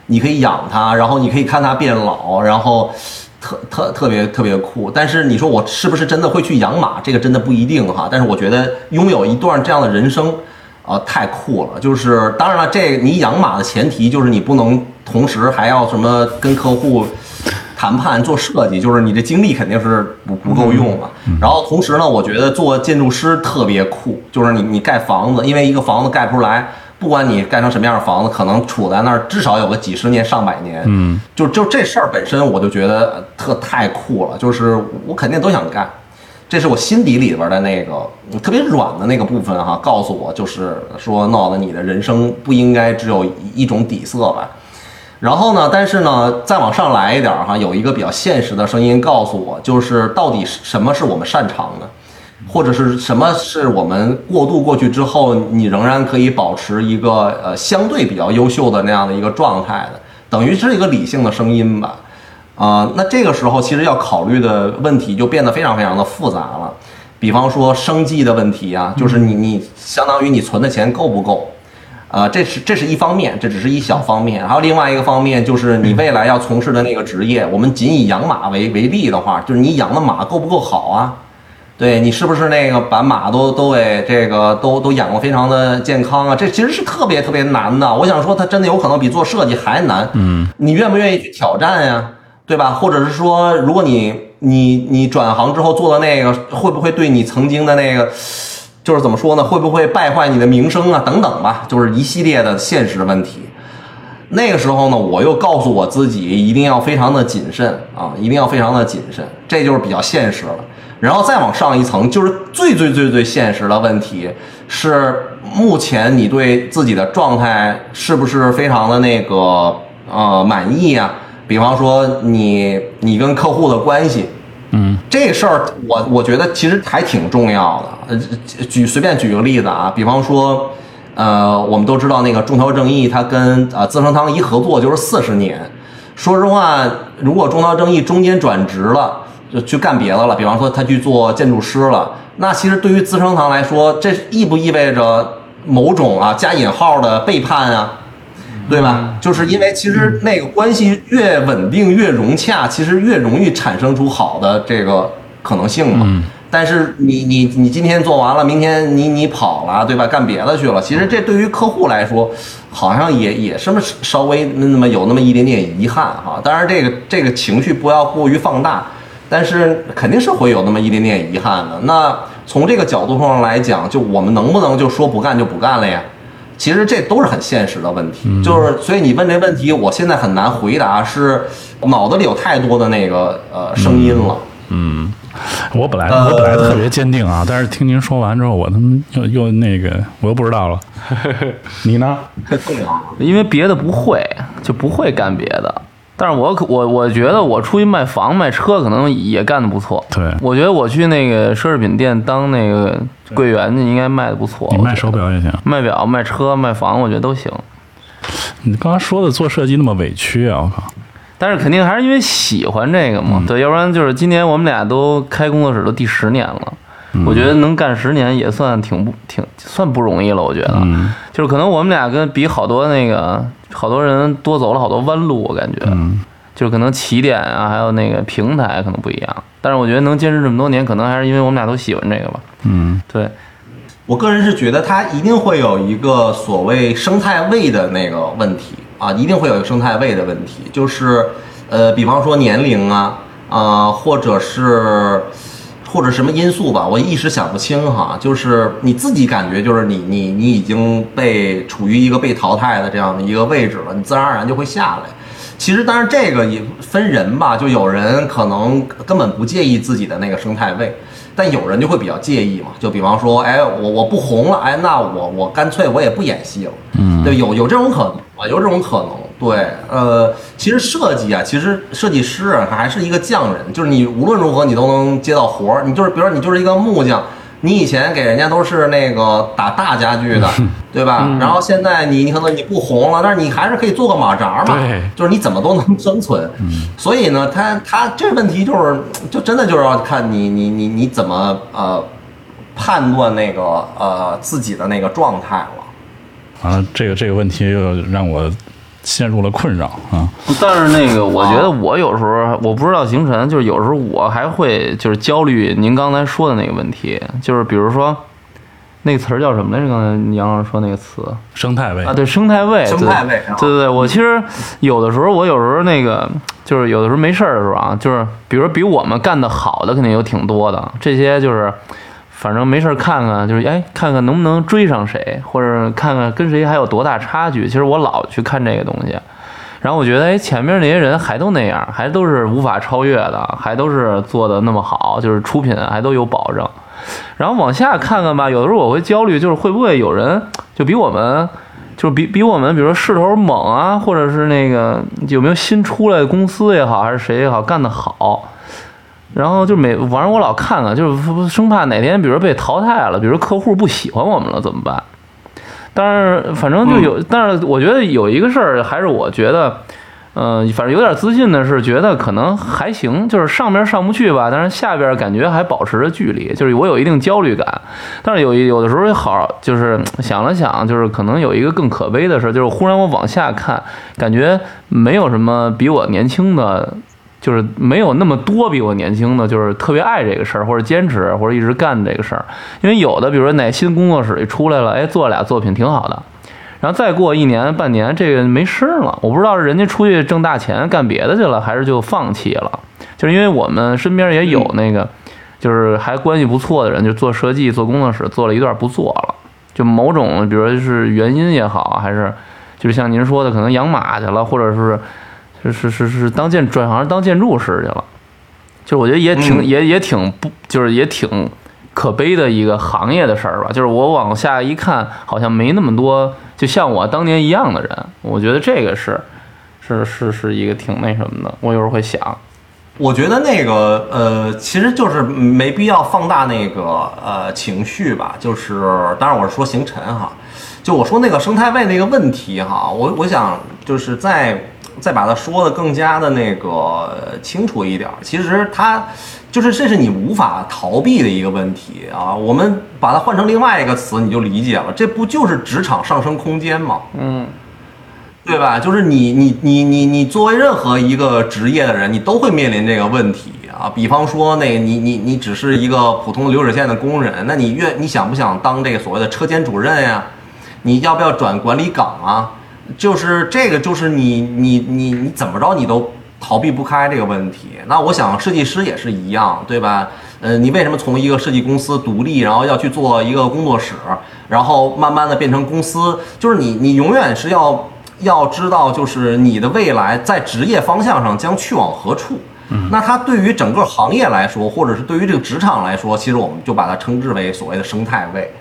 你可以养它，然后你可以看它变老，然后特特特别特别酷。但是你说我是不是真的会去养马？这个真的不一定哈。但是我觉得拥有一段这样的人生，啊，太酷了。就是当然了，这你养马的前提就是你不能同时还要什么跟客户。谈判做设计，就是你这精力肯定是不不够用了。然后同时呢，我觉得做建筑师特别酷，就是你你盖房子，因为一个房子盖不出来，不管你盖成什么样的房子，可能处在那儿至少有个几十年上百年。嗯，就就这事儿本身，我就觉得特太酷了，就是我肯定都想干。这是我心底里边的那个特别软的那个部分哈，告诉我就是说，闹的你的人生不应该只有一种底色吧。然后呢？但是呢，再往上来一点儿哈，有一个比较现实的声音告诉我，就是到底什么是我们擅长的，或者是什么是我们过渡过去之后，你仍然可以保持一个呃相对比较优秀的那样的一个状态的，等于是一个理性的声音吧。啊，那这个时候其实要考虑的问题就变得非常非常的复杂了，比方说生计的问题啊，就是你你相当于你存的钱够不够？呃，这是这是一方面，这只是一小方面，还有另外一个方面，就是你未来要从事的那个职业。我们仅以养马为为例的话，就是你养的马够不够好啊？对你是不是那个把马都都给这个都都养的非常的健康啊？这其实是特别特别难的。我想说，它真的有可能比做设计还难。嗯，你愿不愿意去挑战呀？对吧？或者是说，如果你你你转行之后做的那个，会不会对你曾经的那个？就是怎么说呢？会不会败坏你的名声啊？等等吧，就是一系列的现实问题。那个时候呢，我又告诉我自己一定要非常的谨慎啊，一定要非常的谨慎，这就是比较现实了。然后再往上一层，就是最最最最现实的问题是，目前你对自己的状态是不是非常的那个呃满意啊？比方说你你跟客户的关系。嗯，这事儿我我觉得其实还挺重要的。呃，举随便举个例子啊，比方说，呃，我们都知道那个中条正义，他跟呃资生堂一合作就是四十年。说实话，如果中条正义中间转职了，就去干别的了，比方说他去做建筑师了，那其实对于资生堂来说，这意不意味着某种啊加引号的背叛啊？对吧？就是因为其实那个关系越稳定、越融洽，其实越容易产生出好的这个可能性嘛。但是你你你今天做完了，明天你你跑了，对吧？干别的去了。其实这对于客户来说，好像也也是么稍微那么有那么一点点遗憾哈。当然这个这个情绪不要过于放大，但是肯定是会有那么一点点遗憾的。那从这个角度上来讲，就我们能不能就说不干就不干了呀？其实这都是很现实的问题，就是所以你问这问题，我现在很难回答，是脑子里有太多的那个呃声音了。嗯，我本来我本来特别坚定啊，但是听您说完之后，我他妈又又那个，我又不知道了。你呢？因为别的不会，就不会干别的。但是我可我我觉得我出去卖房卖车可能也干得不错。对，我觉得我去那个奢侈品店当那个柜员去，应该卖的不错。你卖手表也行，卖表、卖车、卖房，我觉得都行。你刚刚说的做设计那么委屈啊！我靠！但是肯定还是因为喜欢这个嘛。对，要不然就是今年我们俩都开工作室都第十年了，我觉得能干十年也算挺不挺算不容易了。我觉得，就是可能我们俩跟比好多那个。好多人多走了好多弯路，我感觉，就是可能起点啊，还有那个平台可能不一样，但是我觉得能坚持这么多年，可能还是因为我们俩都喜欢这个吧，嗯，对，我个人是觉得它一定会有一个所谓生态位的那个问题啊，一定会有一个生态位的问题，就是呃，比方说年龄啊，啊，或者是或者什么因素吧，我一时想不清哈。就是你自己感觉，就是你你你已经被处于一个被淘汰的这样的一个位置了，你自然而然就会下来。其实，当然这个也分人吧，就有人可能根本不介意自己的那个生态位，但有人就会比较介意嘛。就比方说，哎，我我不红了，哎，那我我干脆我也不演戏了。嗯，对，有有这种可能啊，有这种可能。对，呃，其实设计啊，其实设计师啊还是一个匠人，就是你无论如何你都能接到活儿。你就是，比如说你就是一个木匠。你以前给人家都是那个打大家具的，对吧？然后现在你你可能你不红了，但是你还是可以做个马扎嘛，就是你怎么都能生存。所以呢，他他这问题就是，就真的就是要看你你你你怎么呃判断那个呃自己的那个状态了。完了，这个这个问题又让我。陷入了困扰啊！但是那个，我觉得我有时候我不知道行程，就是有时候我还会就是焦虑。您刚才说的那个问题，就是比如说那个词儿叫什么来着？刚才杨老师说那个词，生态位啊，对，生态位，生态位，对对对。我其实有的时候，我有时候那个就是有的时候没事儿的时候啊，就是比如说比我们干的好的肯定有挺多的，这些就是。反正没事看看，就是哎，看看能不能追上谁，或者看看跟谁还有多大差距。其实我老去看这个东西，然后我觉得哎，前面那些人还都那样，还都是无法超越的，还都是做的那么好，就是出品还都有保证。然后往下看看吧，有的时候我会焦虑，就是会不会有人就比我们，就是比比我们，比如说势头猛啊，或者是那个有没有新出来的公司也好，还是谁也好，干得好。然后就每晚上我老看看，就是生怕哪天，比如被淘汰了，比如客户不喜欢我们了怎么办？但是反正就有，但是我觉得有一个事儿，还是我觉得，嗯，反正有点自信的是，觉得可能还行，就是上边上不去吧，但是下边感觉还保持着距离，就是我有一定焦虑感。但是有有的时候好，就是想了想，就是可能有一个更可悲的事，就是忽然我往下看，感觉没有什么比我年轻的。就是没有那么多比我年轻的，就是特别爱这个事儿，或者坚持，或者一直干这个事儿。因为有的，比如说哪新工作室里出来了，哎，做俩作品挺好的，然后再过一年半年，这个没声了。我不知道是人家出去挣大钱干别的去了，还是就放弃了。就是因为我们身边也有那个，就是还关系不错的人，就做设计、做工作室，做了一段不做了，就某种，比如说是原因也好，还是就是像您说的，可能养马去了，或者是。是是是是当建转行当建筑师去了，就我觉得也挺也也挺不就是也挺可悲的一个行业的事儿吧。就是我往下一看，好像没那么多就像我当年一样的人。我觉得这个是是是是一个挺那什么的。我有时候会想，我觉得那个呃，其实就是没必要放大那个呃情绪吧。就是当然我是说行程哈，就我说那个生态位那个问题哈，我我想就是在。再把它说的更加的那个清楚一点，其实它就是这是你无法逃避的一个问题啊。我们把它换成另外一个词，你就理解了，这不就是职场上升空间吗？嗯，对吧？就是你你你你你作为任何一个职业的人，你都会面临这个问题啊。比方说，那你你你只是一个普通流水线的工人，那你愿你想不想当这个所谓的车间主任呀？你要不要转管理岗啊？就是这个，就是你你你你怎么着，你都逃避不开这个问题。那我想设计师也是一样，对吧？呃，你为什么从一个设计公司独立，然后要去做一个工作室，然后慢慢的变成公司？就是你你永远是要要知道，就是你的未来在职业方向上将去往何处。那它对于整个行业来说，或者是对于这个职场来说，其实我们就把它称之为所谓的生态位。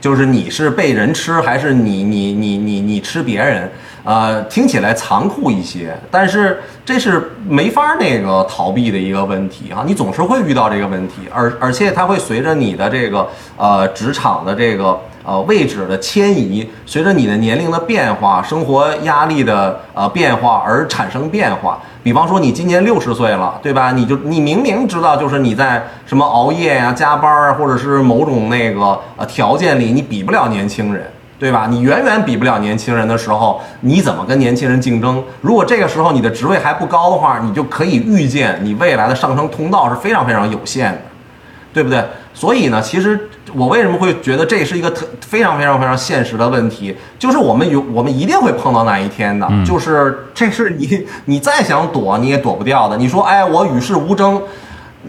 就是你是被人吃，还是你你你你你吃别人？呃，听起来残酷一些，但是这是没法那个逃避的一个问题啊！你总是会遇到这个问题，而而且它会随着你的这个呃职场的这个。呃，位置的迁移，随着你的年龄的变化，生活压力的呃变化而产生变化。比方说，你今年六十岁了，对吧？你就你明明知道，就是你在什么熬夜呀、加班啊，或者是某种那个呃条件里，你比不了年轻人，对吧？你远远比不了年轻人的时候，你怎么跟年轻人竞争？如果这个时候你的职位还不高的话，你就可以预见你未来的上升通道是非常非常有限的，对不对？所以呢，其实。我为什么会觉得这是一个特非常非常非常现实的问题？就是我们有我们一定会碰到那一天的，就是这是你 你再想躲你也躲不掉的。你说，哎，我与世无争，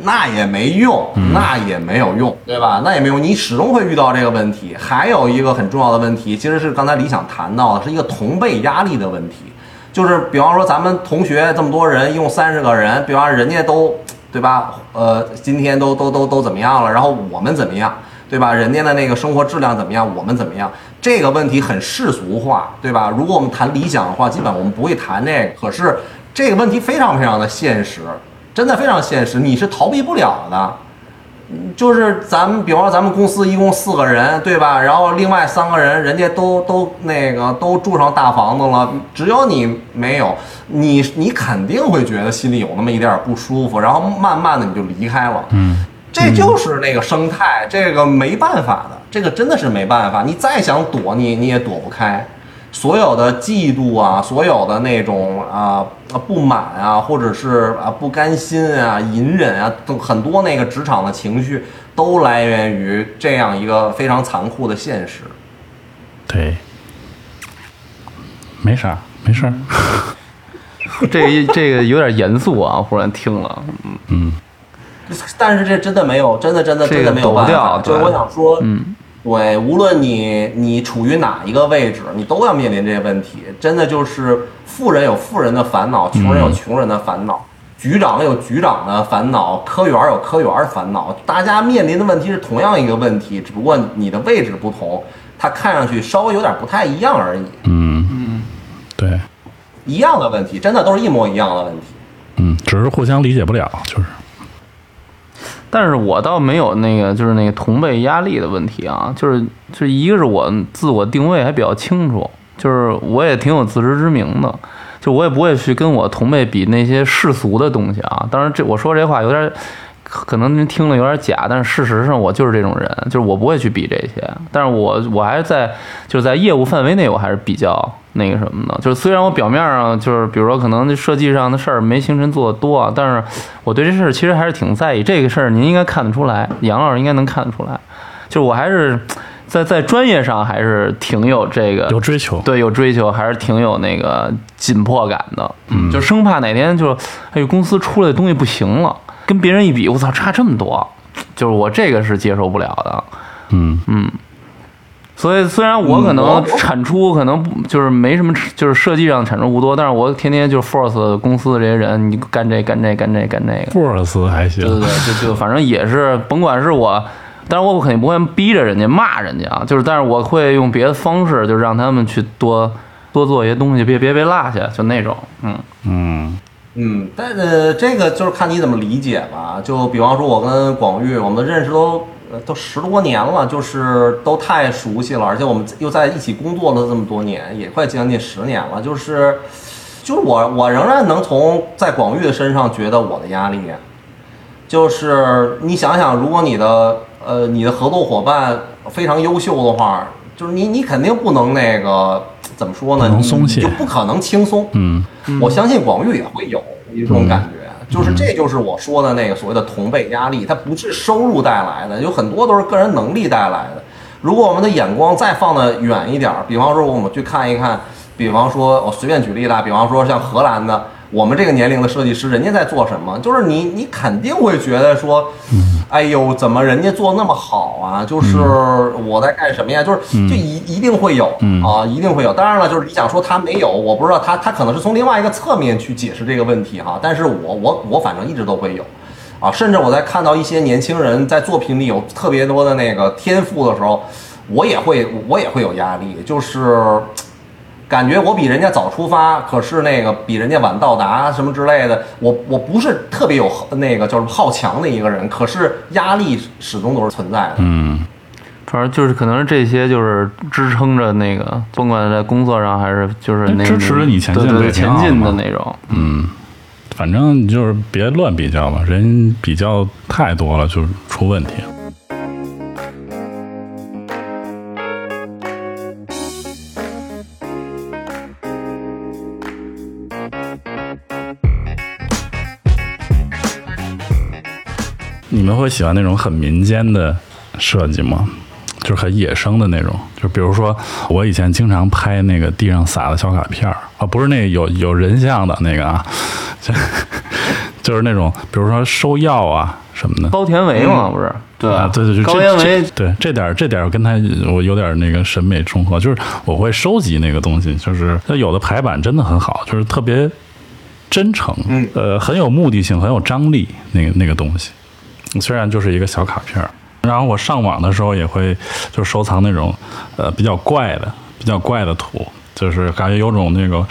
那也没用，那也没有用，对吧？那也没用，你始终会遇到这个问题。还有一个很重要的问题，其实是刚才李想谈到的，是一个同辈压力的问题。就是比方说咱们同学这么多人，一共三十个人，比方人家都，对吧？呃，今天都都都都怎么样了？然后我们怎么样，对吧？人家的那个生活质量怎么样？我们怎么样？这个问题很世俗化，对吧？如果我们谈理想的话，基本我们不会谈这个。可是这个问题非常非常的现实。真的非常现实，你是逃避不了的。就是咱们，比方说咱们公司一共四个人，对吧？然后另外三个人，人家都都那个都住上大房子了，只有你没有，你你肯定会觉得心里有那么一点不舒服，然后慢慢的你就离开了。嗯，这就是那个生态，这个没办法的，这个真的是没办法，你再想躲，你你也躲不开。所有的嫉妒啊，所有的那种啊不满啊，或者是啊不甘心啊、隐忍啊，都很多那个职场的情绪，都来源于这样一个非常残酷的现实。对，没啥，没事儿。这这个有点严肃啊，忽然听了，嗯，但是这真的没有，真的真的真的没有办法。就是我想说，嗯。对，无论你你处于哪一个位置，你都要面临这些问题。真的就是富人有富人的烦恼，穷人有穷人的烦恼，局长有局长的烦恼，科员有科员的烦恼。大家面临的问题是同样一个问题，只不过你的位置不同，它看上去稍微有点不太一样而已。嗯嗯，对，一样的问题，真的都是一模一样的问题。嗯，只是互相理解不了，就是。但是我倒没有那个，就是那个同辈压力的问题啊，就是就一个是我自我定位还比较清楚，就是我也挺有自知之明的，就我也不会去跟我同辈比那些世俗的东西啊。当然这我说这话有点。可能您听了有点假，但是事实上我就是这种人，就是我不会去比这些，但是我我还是在就是在业务范围内，我还是比较那个什么的。就是虽然我表面上就是比如说可能设计上的事儿没星辰做的多，但是我对这事儿其实还是挺在意。这个事儿您应该看得出来，杨老师应该能看得出来，就是我还是在在专业上还是挺有这个有追求，对，有追求，还是挺有那个紧迫感的，嗯，就生怕哪天就哎公司出来的东西不行了。跟别人一比，我操，差这么多，就是我这个是接受不了的，嗯嗯，所以虽然我可能产出可能不就是没什么，就是设计上产出不多，但是我天天就 force 公司的这些人，你干这干这干这干这个，force 还行，对对对，就就反正也是，甭管是我，但是我肯定不会逼着人家骂人家啊，就是但是我会用别的方式，就是让他们去多多做一些东西，别别别落下，就那种，嗯。嗯。嗯，但呃，这个就是看你怎么理解吧。就比方说，我跟广玉，我们的认识都都十多年了，就是都太熟悉了，而且我们又在一起工作了这么多年，也快将近十年了。就是，就是我我仍然能从在广玉的身上觉得我的压力，就是你想想，如果你的呃你的合作伙伴非常优秀的话，就是你你肯定不能那个。怎么说呢？你就不可能轻松。嗯，我相信广玉也会有一种感觉，就是这就是我说的那个所谓的同辈压力，它不是收入带来的，有很多都是个人能力带来的。如果我们的眼光再放得远一点，比方说我们去看一看，比方说我随便举例啦，比方说像荷兰的。我们这个年龄的设计师，人家在做什么？就是你，你肯定会觉得说，哎呦，怎么人家做那么好啊？就是我在干什么呀？就是就一一定会有啊，一定会有。当然了，就是你想说他没有，我不知道他他可能是从另外一个侧面去解释这个问题哈。但是我我我反正一直都会有，啊，甚至我在看到一些年轻人在作品里有特别多的那个天赋的时候，我也会我也会有压力，就是。感觉我比人家早出发，可是那个比人家晚到达什么之类的，我我不是特别有那个就是好强的一个人，可是压力始终都是存在的。嗯，反正就是可能是这些就是支撑着那个，甭管在工作上还是就是那支持着你前进的前进的那种。嗯，反正就是别乱比较吧，人比较太多了就出问题。你们会喜欢那种很民间的设计吗？就是很野生的那种，就比如说我以前经常拍那个地上撒的小卡片儿。啊，不是那有有人像的那个啊，就 就是那种比如说收药啊什么的。高田唯嘛，不是？对。啊，对对对，高这这纤维对这点儿这点儿跟他我有点那个审美重合，就是我会收集那个东西，就是它有的排版真的很好，就是特别真诚，嗯。呃，很有目的性，很有张力，那个那个东西，虽然就是一个小卡片儿。然后我上网的时候也会就收藏那种呃比较怪的、比较怪的图，就是感觉有种那个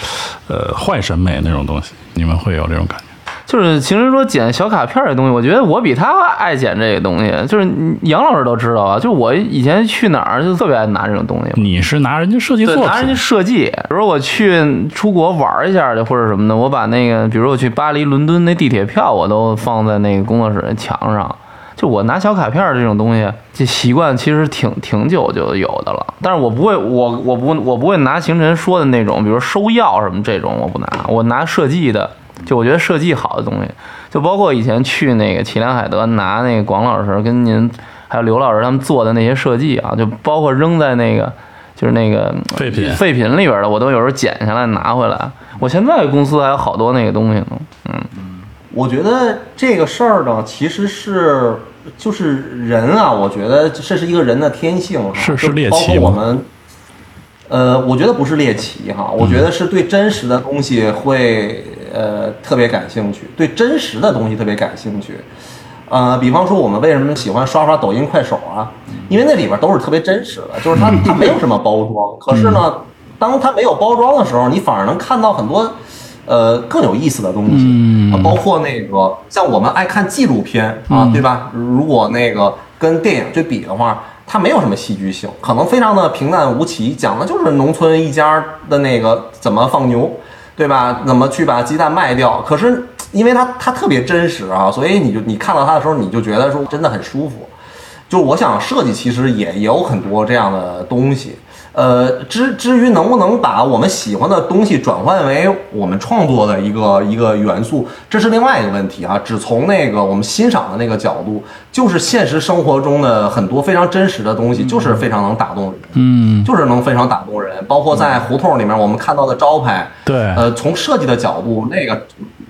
呃坏审美那种东西。你们会有这种感觉？就是其实说剪小卡片儿这东西，我觉得我比他爱剪这个东西。就是杨老师都知道啊，就我以前去哪儿就特别爱拿这种东西。你是拿人家设计作对，品，拿人家设计，比如我去出国玩一下去，或者什么的，我把那个，比如我去巴黎、伦敦那地铁票，我都放在那个工作室的墙上。就我拿小卡片儿这种东西，这习惯其实挺挺久就有的了。但是我不会，我我不我不会拿行晨说的那种，比如收药什么这种，我不拿，我拿设计的。就我觉得设计好的东西，就包括以前去那个祁连海德拿那个广老师跟您还有刘老师他们做的那些设计啊，就包括扔在那个就是那个废品。废品里边的，我都有时候捡下来拿回来。我现在公司还有好多那个东西呢，嗯，我觉得这个事儿呢，其实是就是人啊，我觉得这是一个人的天性哈，是是猎奇我们，呃，我觉得不是猎奇哈，我觉得是对真实的东西会呃特别感兴趣，对真实的东西特别感兴趣。呃，比方说我们为什么喜欢刷刷抖音、快手啊？因为那里边都是特别真实的，就是它 它没有什么包装，可是呢，当它没有包装的时候，你反而能看到很多呃更有意思的东西，嗯啊包括那个像我们爱看纪录片啊，对吧？如果那个跟电影去比的话，它没有什么戏剧性，可能非常的平淡无奇，讲的就是农村一家的那个怎么放牛，对吧？怎么去把鸡蛋卖掉？可是因为它它特别真实啊，所以你就你看到它的时候，你就觉得说真的很舒服。就我想设计其实也也有很多这样的东西，呃，至至于能不能把我们喜欢的东西转换为我们创作的一个一个元素，这是另外一个问题啊。只从那个我们欣赏的那个角度，就是现实生活中的很多非常真实的东西，就是非常能打动人，嗯，就是能非常打动人。包括在胡同里面我们看到的招牌，对，呃，从设计的角度，那个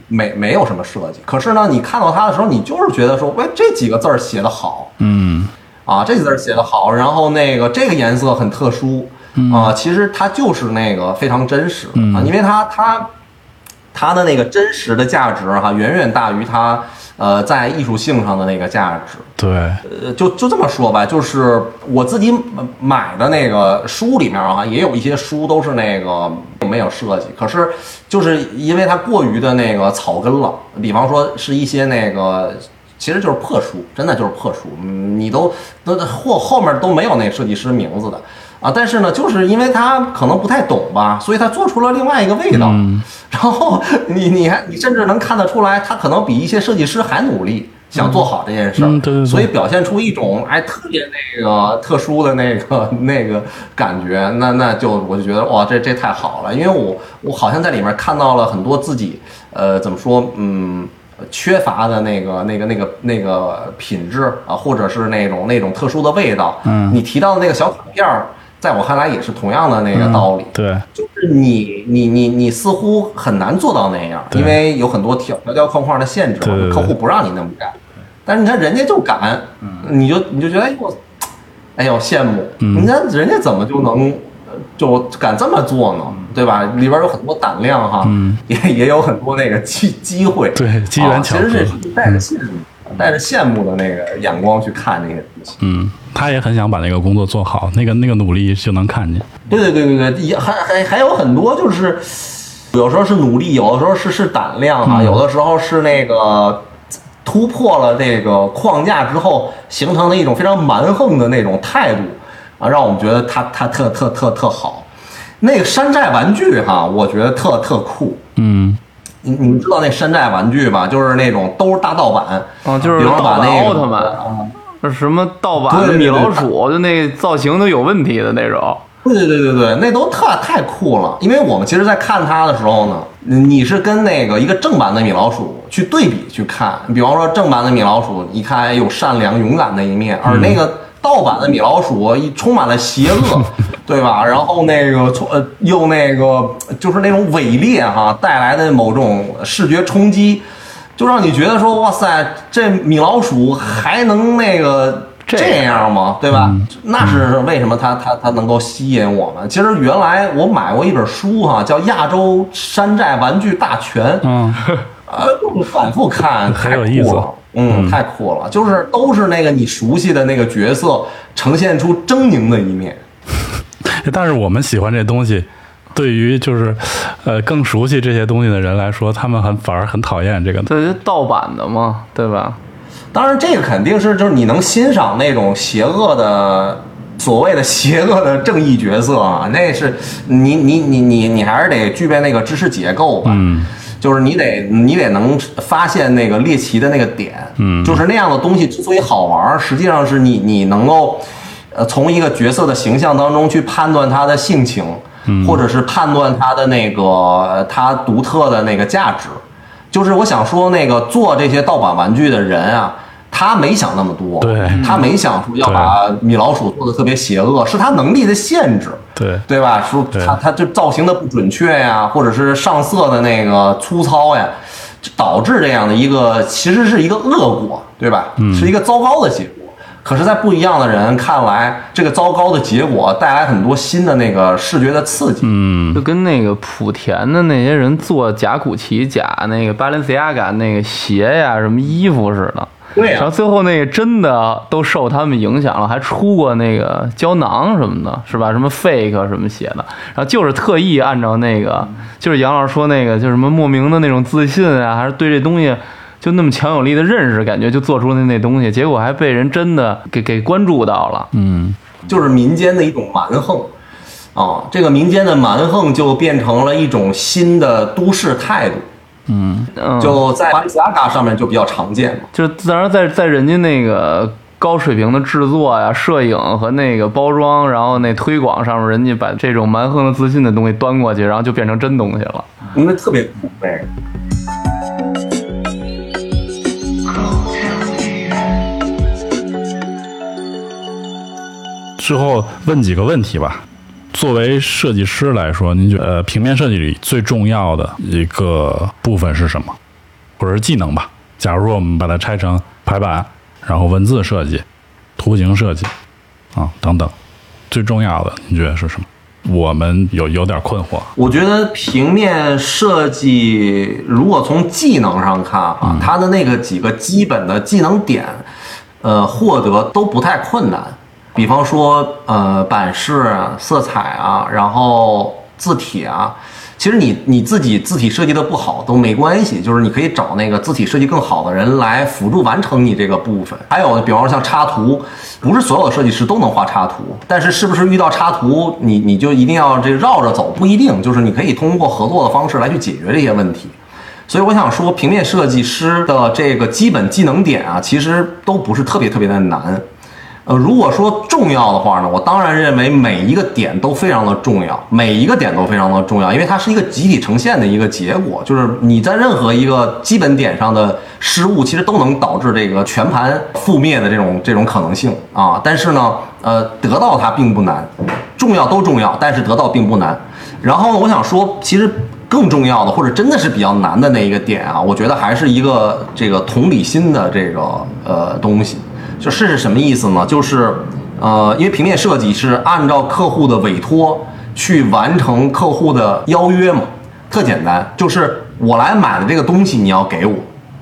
没没有什么设计，可是呢，你看到它的时候，你就是觉得说，喂，这几个字儿写得好嗯啊，这个字儿写得好，然后那个这个颜色很特殊啊，其实它就是那个非常真实的啊，因为它它它的那个真实的价值哈、远远大于它呃在艺术性上的那个价值。对，呃，就就这么说吧，就是我自己买的那个书里面啊，也有一些书都是那个没有设计，可是就是因为它过于的那个草根了，比方说是一些那个。其实就是破书，真的就是破书，嗯你都都后后面都没有那个设计师名字的啊。但是呢，就是因为他可能不太懂吧，所以他做出了另外一个味道。嗯然后你你还你甚至能看得出来，他可能比一些设计师还努力，想做好这件事儿。所以表现出一种哎特别那个特殊的那个 那个感觉，那那就我就觉得哇，这这太好了，因为我我好像在里面看到了很多自己呃怎么说嗯。缺乏的那个、那个、那个、那个品质啊，或者是那种那种特殊的味道。嗯你提到的那个小卡片儿，在我看来也是同样的那个道理。对，就是你你你你似乎很难做到那样，因为有很多条条条框框的限制客户不让你那么干。但是你看人家就敢，你就你就觉得哎呦，哎呦羡慕，嗯你看人家怎么就能呃就敢这么做呢？对吧？里边有很多胆量哈，嗯也也有很多那个机机会，对机缘巧合啊其实是带着羡慕、带着羡慕的那个眼光去看那个东西。嗯，他也很想把那个工作做好，那个那个努力就能看见。对对对对对，也还还还有很多就是，有时候是努力，有的时候是是胆量哈、嗯有的时候是那个突破了这个框架之后形成的一种非常蛮横的那种态度啊，让我们觉得它它特特特特好。那个山寨玩具哈、我觉得特特酷。嗯，你你们知道那山寨玩具吧？就是那种都是大盗版，啊，就是盗版把那个奥特曼，啊什么盗版的米对对对老鼠，就那造型都有问题的那种。对对对对对，那都特太酷了。因为我们其实，在看它的时候呢，你是跟那个一个正版的米老鼠去对比去看。比方说，正版的米老鼠，一看哎有善良勇敢的一面，而那个盗版的米老鼠充满了邪恶，对吧？然后那个从呃又那个就是那种伪劣哈带来的某种视觉冲击。就让你觉得说，哇塞，这米老鼠还能那个这这样吗？对吧？那是为什么它它它能够吸引我们？其实原来我买过一本书哈、叫《亚洲山寨玩具大全》，嗯，啊，反复看，很有意思。嗯，太酷了，就是都是那个你熟悉的那个角色呈现出狰狞的一面。但是我们喜欢这东西，对于就是呃更熟悉这些东西的人来说，他们很反而很讨厌这个。对，就盗版的嘛，对吧？当然，这个肯定是就是你能欣赏那种邪恶的所谓的邪恶的正义角色啊，那是你你你你你还是得具备那个知识结构吧。嗯，就是你得你得能发现那个猎奇的那个点，嗯。就是那样的东西之所以好玩，实际上是你你能够，呃，从一个角色的形象当中去判断他的性情，嗯。或者是判断他的那个呃他独特的那个价值。就是我想说，那个做这些盗版玩具的人啊，他没想那么多，对。他没想说要把米老鼠做的特别邪恶，是他能力的限制。对，对吧？说对它它就造型的不准确呀，或者是上色的那个粗糙呀，就导致这样的一个其实是一个恶果，对吧？嗯是一个糟糕的结果。可是，在不一样的人看来，这个糟糕的结果带来很多新的那个视觉的刺激。嗯就跟那个莆田的那些人做假古奇、假那个巴伦西亚嘎那个鞋呀、什么衣服似的。对然后最后那个真的都受他们影响了，还出过那个胶囊什么的，是吧？什么 fake 什么写的，然后就是特意按照那个，就是杨老师说那个，就是什么莫名的那种自信啊，还是对这东西就那么强有力的认识，感觉就做出那那东西，结果还被人真的给给关注到了。嗯就是民间的一种蛮横啊，这个民间的蛮横就变成了一种新的都市态度，嗯嗯，就在巴黎雅嘎上面就比较常见嘛。就自然在在人家那个高水平的制作呀、摄影和那个包装，然后那推广上面，人家把这种蛮横的自信的东西端过去，然后就变成真东西了。那特别酷，那个。最后问几个问题吧。作为设计师来说，您觉得呃平面设计里最重要的一个部分是什么，或者是技能吧？假如说我们把它拆成排版，然后文字设计、图形设计啊等等，最重要的您觉得是什么？我们有有点困惑。我觉得平面设计如果从技能上看啊，它的那个几个基本的技能点，呃，获得都不太困难。比方说，呃，版式、色彩啊，然后字体啊，其实你你自己字体设计的不好都没关系，就是你可以找那个字体设计更好的人来辅助完成你这个部分。还有，比方说像插图，不是所有的设计师都能画插图，但是是不是遇到插图，你你就一定要这绕着走？不一定，就是你可以通过合作的方式来去解决这些问题。所以我想说，平面设计师的这个基本技能点啊，其实都不是特别特别的难。呃，如果说重要的话呢，我当然认为每一个点都非常的重要，每一个点都非常的重要，因为它是一个集体呈现的一个结果，就是你在任何一个基本点上的失误，其实都能导致这个全盘覆灭的这种这种可能性啊。但是呢，呃，得到它并不难，重要都重要，但是得到并不难。然后呢，我想说，其实更重要的，或者真的是比较难的那一个点啊，我觉得还是一个这个同理心的这个呃东西。就是是什么意思呢？就是呃，因为平面设计是按照客户的委托去完成客户的邀约嘛，特简单，就是我来买的这个东西你要给我。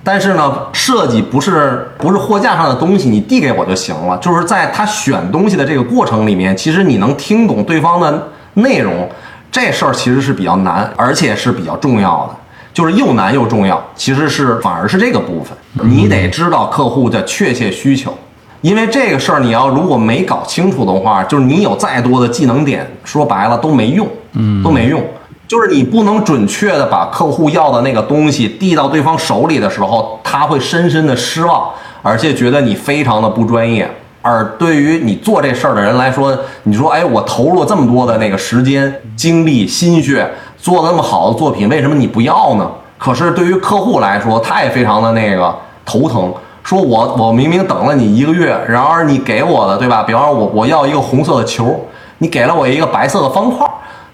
但是呢，设计不是不是货架上的东西，你递给我就行了。就是在他选东西的这个过程里面，其实你能听懂对方的内容，这事儿其实是比较难，而且是比较重要的。就是又难又重要，其实是反而是这个部分，你得知道客户的确切需求，因为这个事儿你要如果没搞清楚的话，就是你有再多的技能点，说白了都没用，嗯，都没用。就是你不能准确的把客户要的那个东西递到对方手里的时候，他会深深的失望，而且觉得你非常的不专业。而对于你做这事儿的人来说，你说，哎，我投入了这么多的那个时间、精力、心血，做了那么好的作品，为什么你不要呢？可是对于客户来说，他也非常的那个头疼，说我我明明等了你一个月，然而你给我的，对吧？比方说我我要一个红色的球，你给了我一个白色的方块，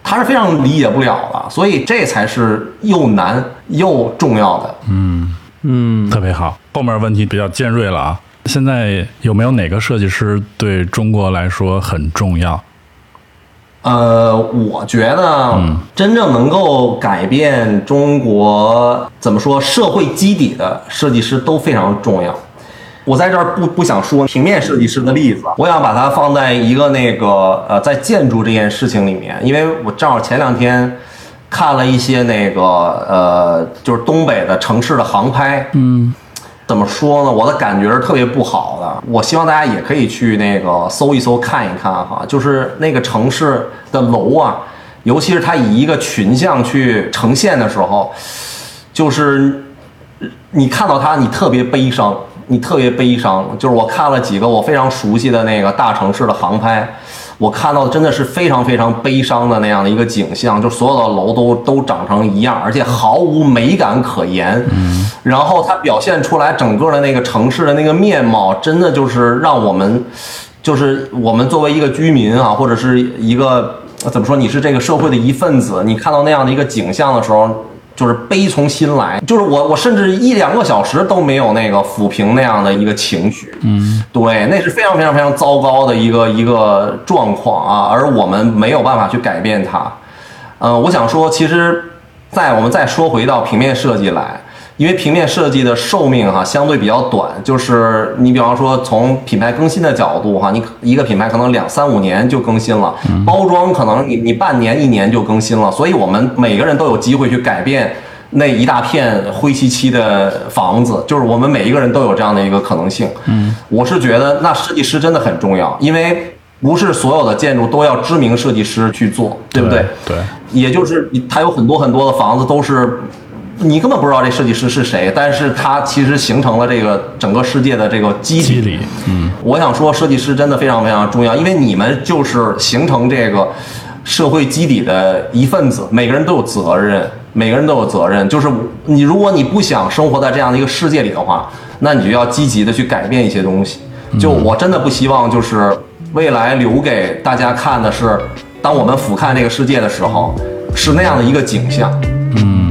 他是非常理解不了的，所以这才是又难又重要的。嗯嗯，特别好。后面问题比较尖锐了啊，现在有没有哪个设计师对中国来说很重要？呃，我觉得嗯真正能够改变中国怎么说社会基底的设计师都非常重要。我在这儿不不想说平面设计师的例子，我想把它放在一个那个呃，在建筑这件事情里面，因为我正好前两天看了一些那个呃，就是东北的城市的航拍，嗯怎么说呢？我的感觉是特别不好的。我希望大家也可以去那个搜一搜看一看哈，就是那个城市的楼啊，尤其是它以一个群像去呈现的时候，就是你看到它，你特别悲伤，你特别悲伤。就是我看了几个我非常熟悉的那个大城市的航拍。我看到的真的是非常非常悲伤的那样的一个景象，就所有的楼都都长成一样，而且毫无美感可言。嗯，然后它表现出来整个的那个城市的那个面貌，真的就是让我们，就是我们作为一个居民啊，或者是一个怎么说，你是这个社会的一份子，你看到那样的一个景象的时候。就是悲从心来，就是我我甚至一两个小时都没有那个抚平那样的一个情绪，嗯，对，那是非常非常非常糟糕的一个一个状况啊，而我们没有办法去改变它。呃，我想说，其实，在我们再说回到平面设计来，因为平面设计的寿命哈、相对比较短，就是你比方说从品牌更新的角度哈、你一个品牌可能两三五年就更新了，包装可能你你半年一年就更新了，所以我们每个人都有机会去改变。那一大片灰漆漆的房子，就是我们每一个人都有这样的一个可能性。嗯，我是觉得那设计师真的很重要，因为不是所有的建筑都要知名设计师去做，对不对？对，也就是你它有很多很多的房子都是你根本不知道这设计师是谁，但是他其实形成了这个整个世界的这个基底。机理，嗯，我想说，设计师真的非常非常重要，因为你们就是形成这个社会基底的一份子，每个人都有责任，每个人都有责任。就是你，如果你不想生活在这样的一个世界里的话，那你就要积极的去改变一些东西。就我真的不希望，就是未来留给大家看的是，当我们俯瞰这个世界的时候，是那样的一个景象。说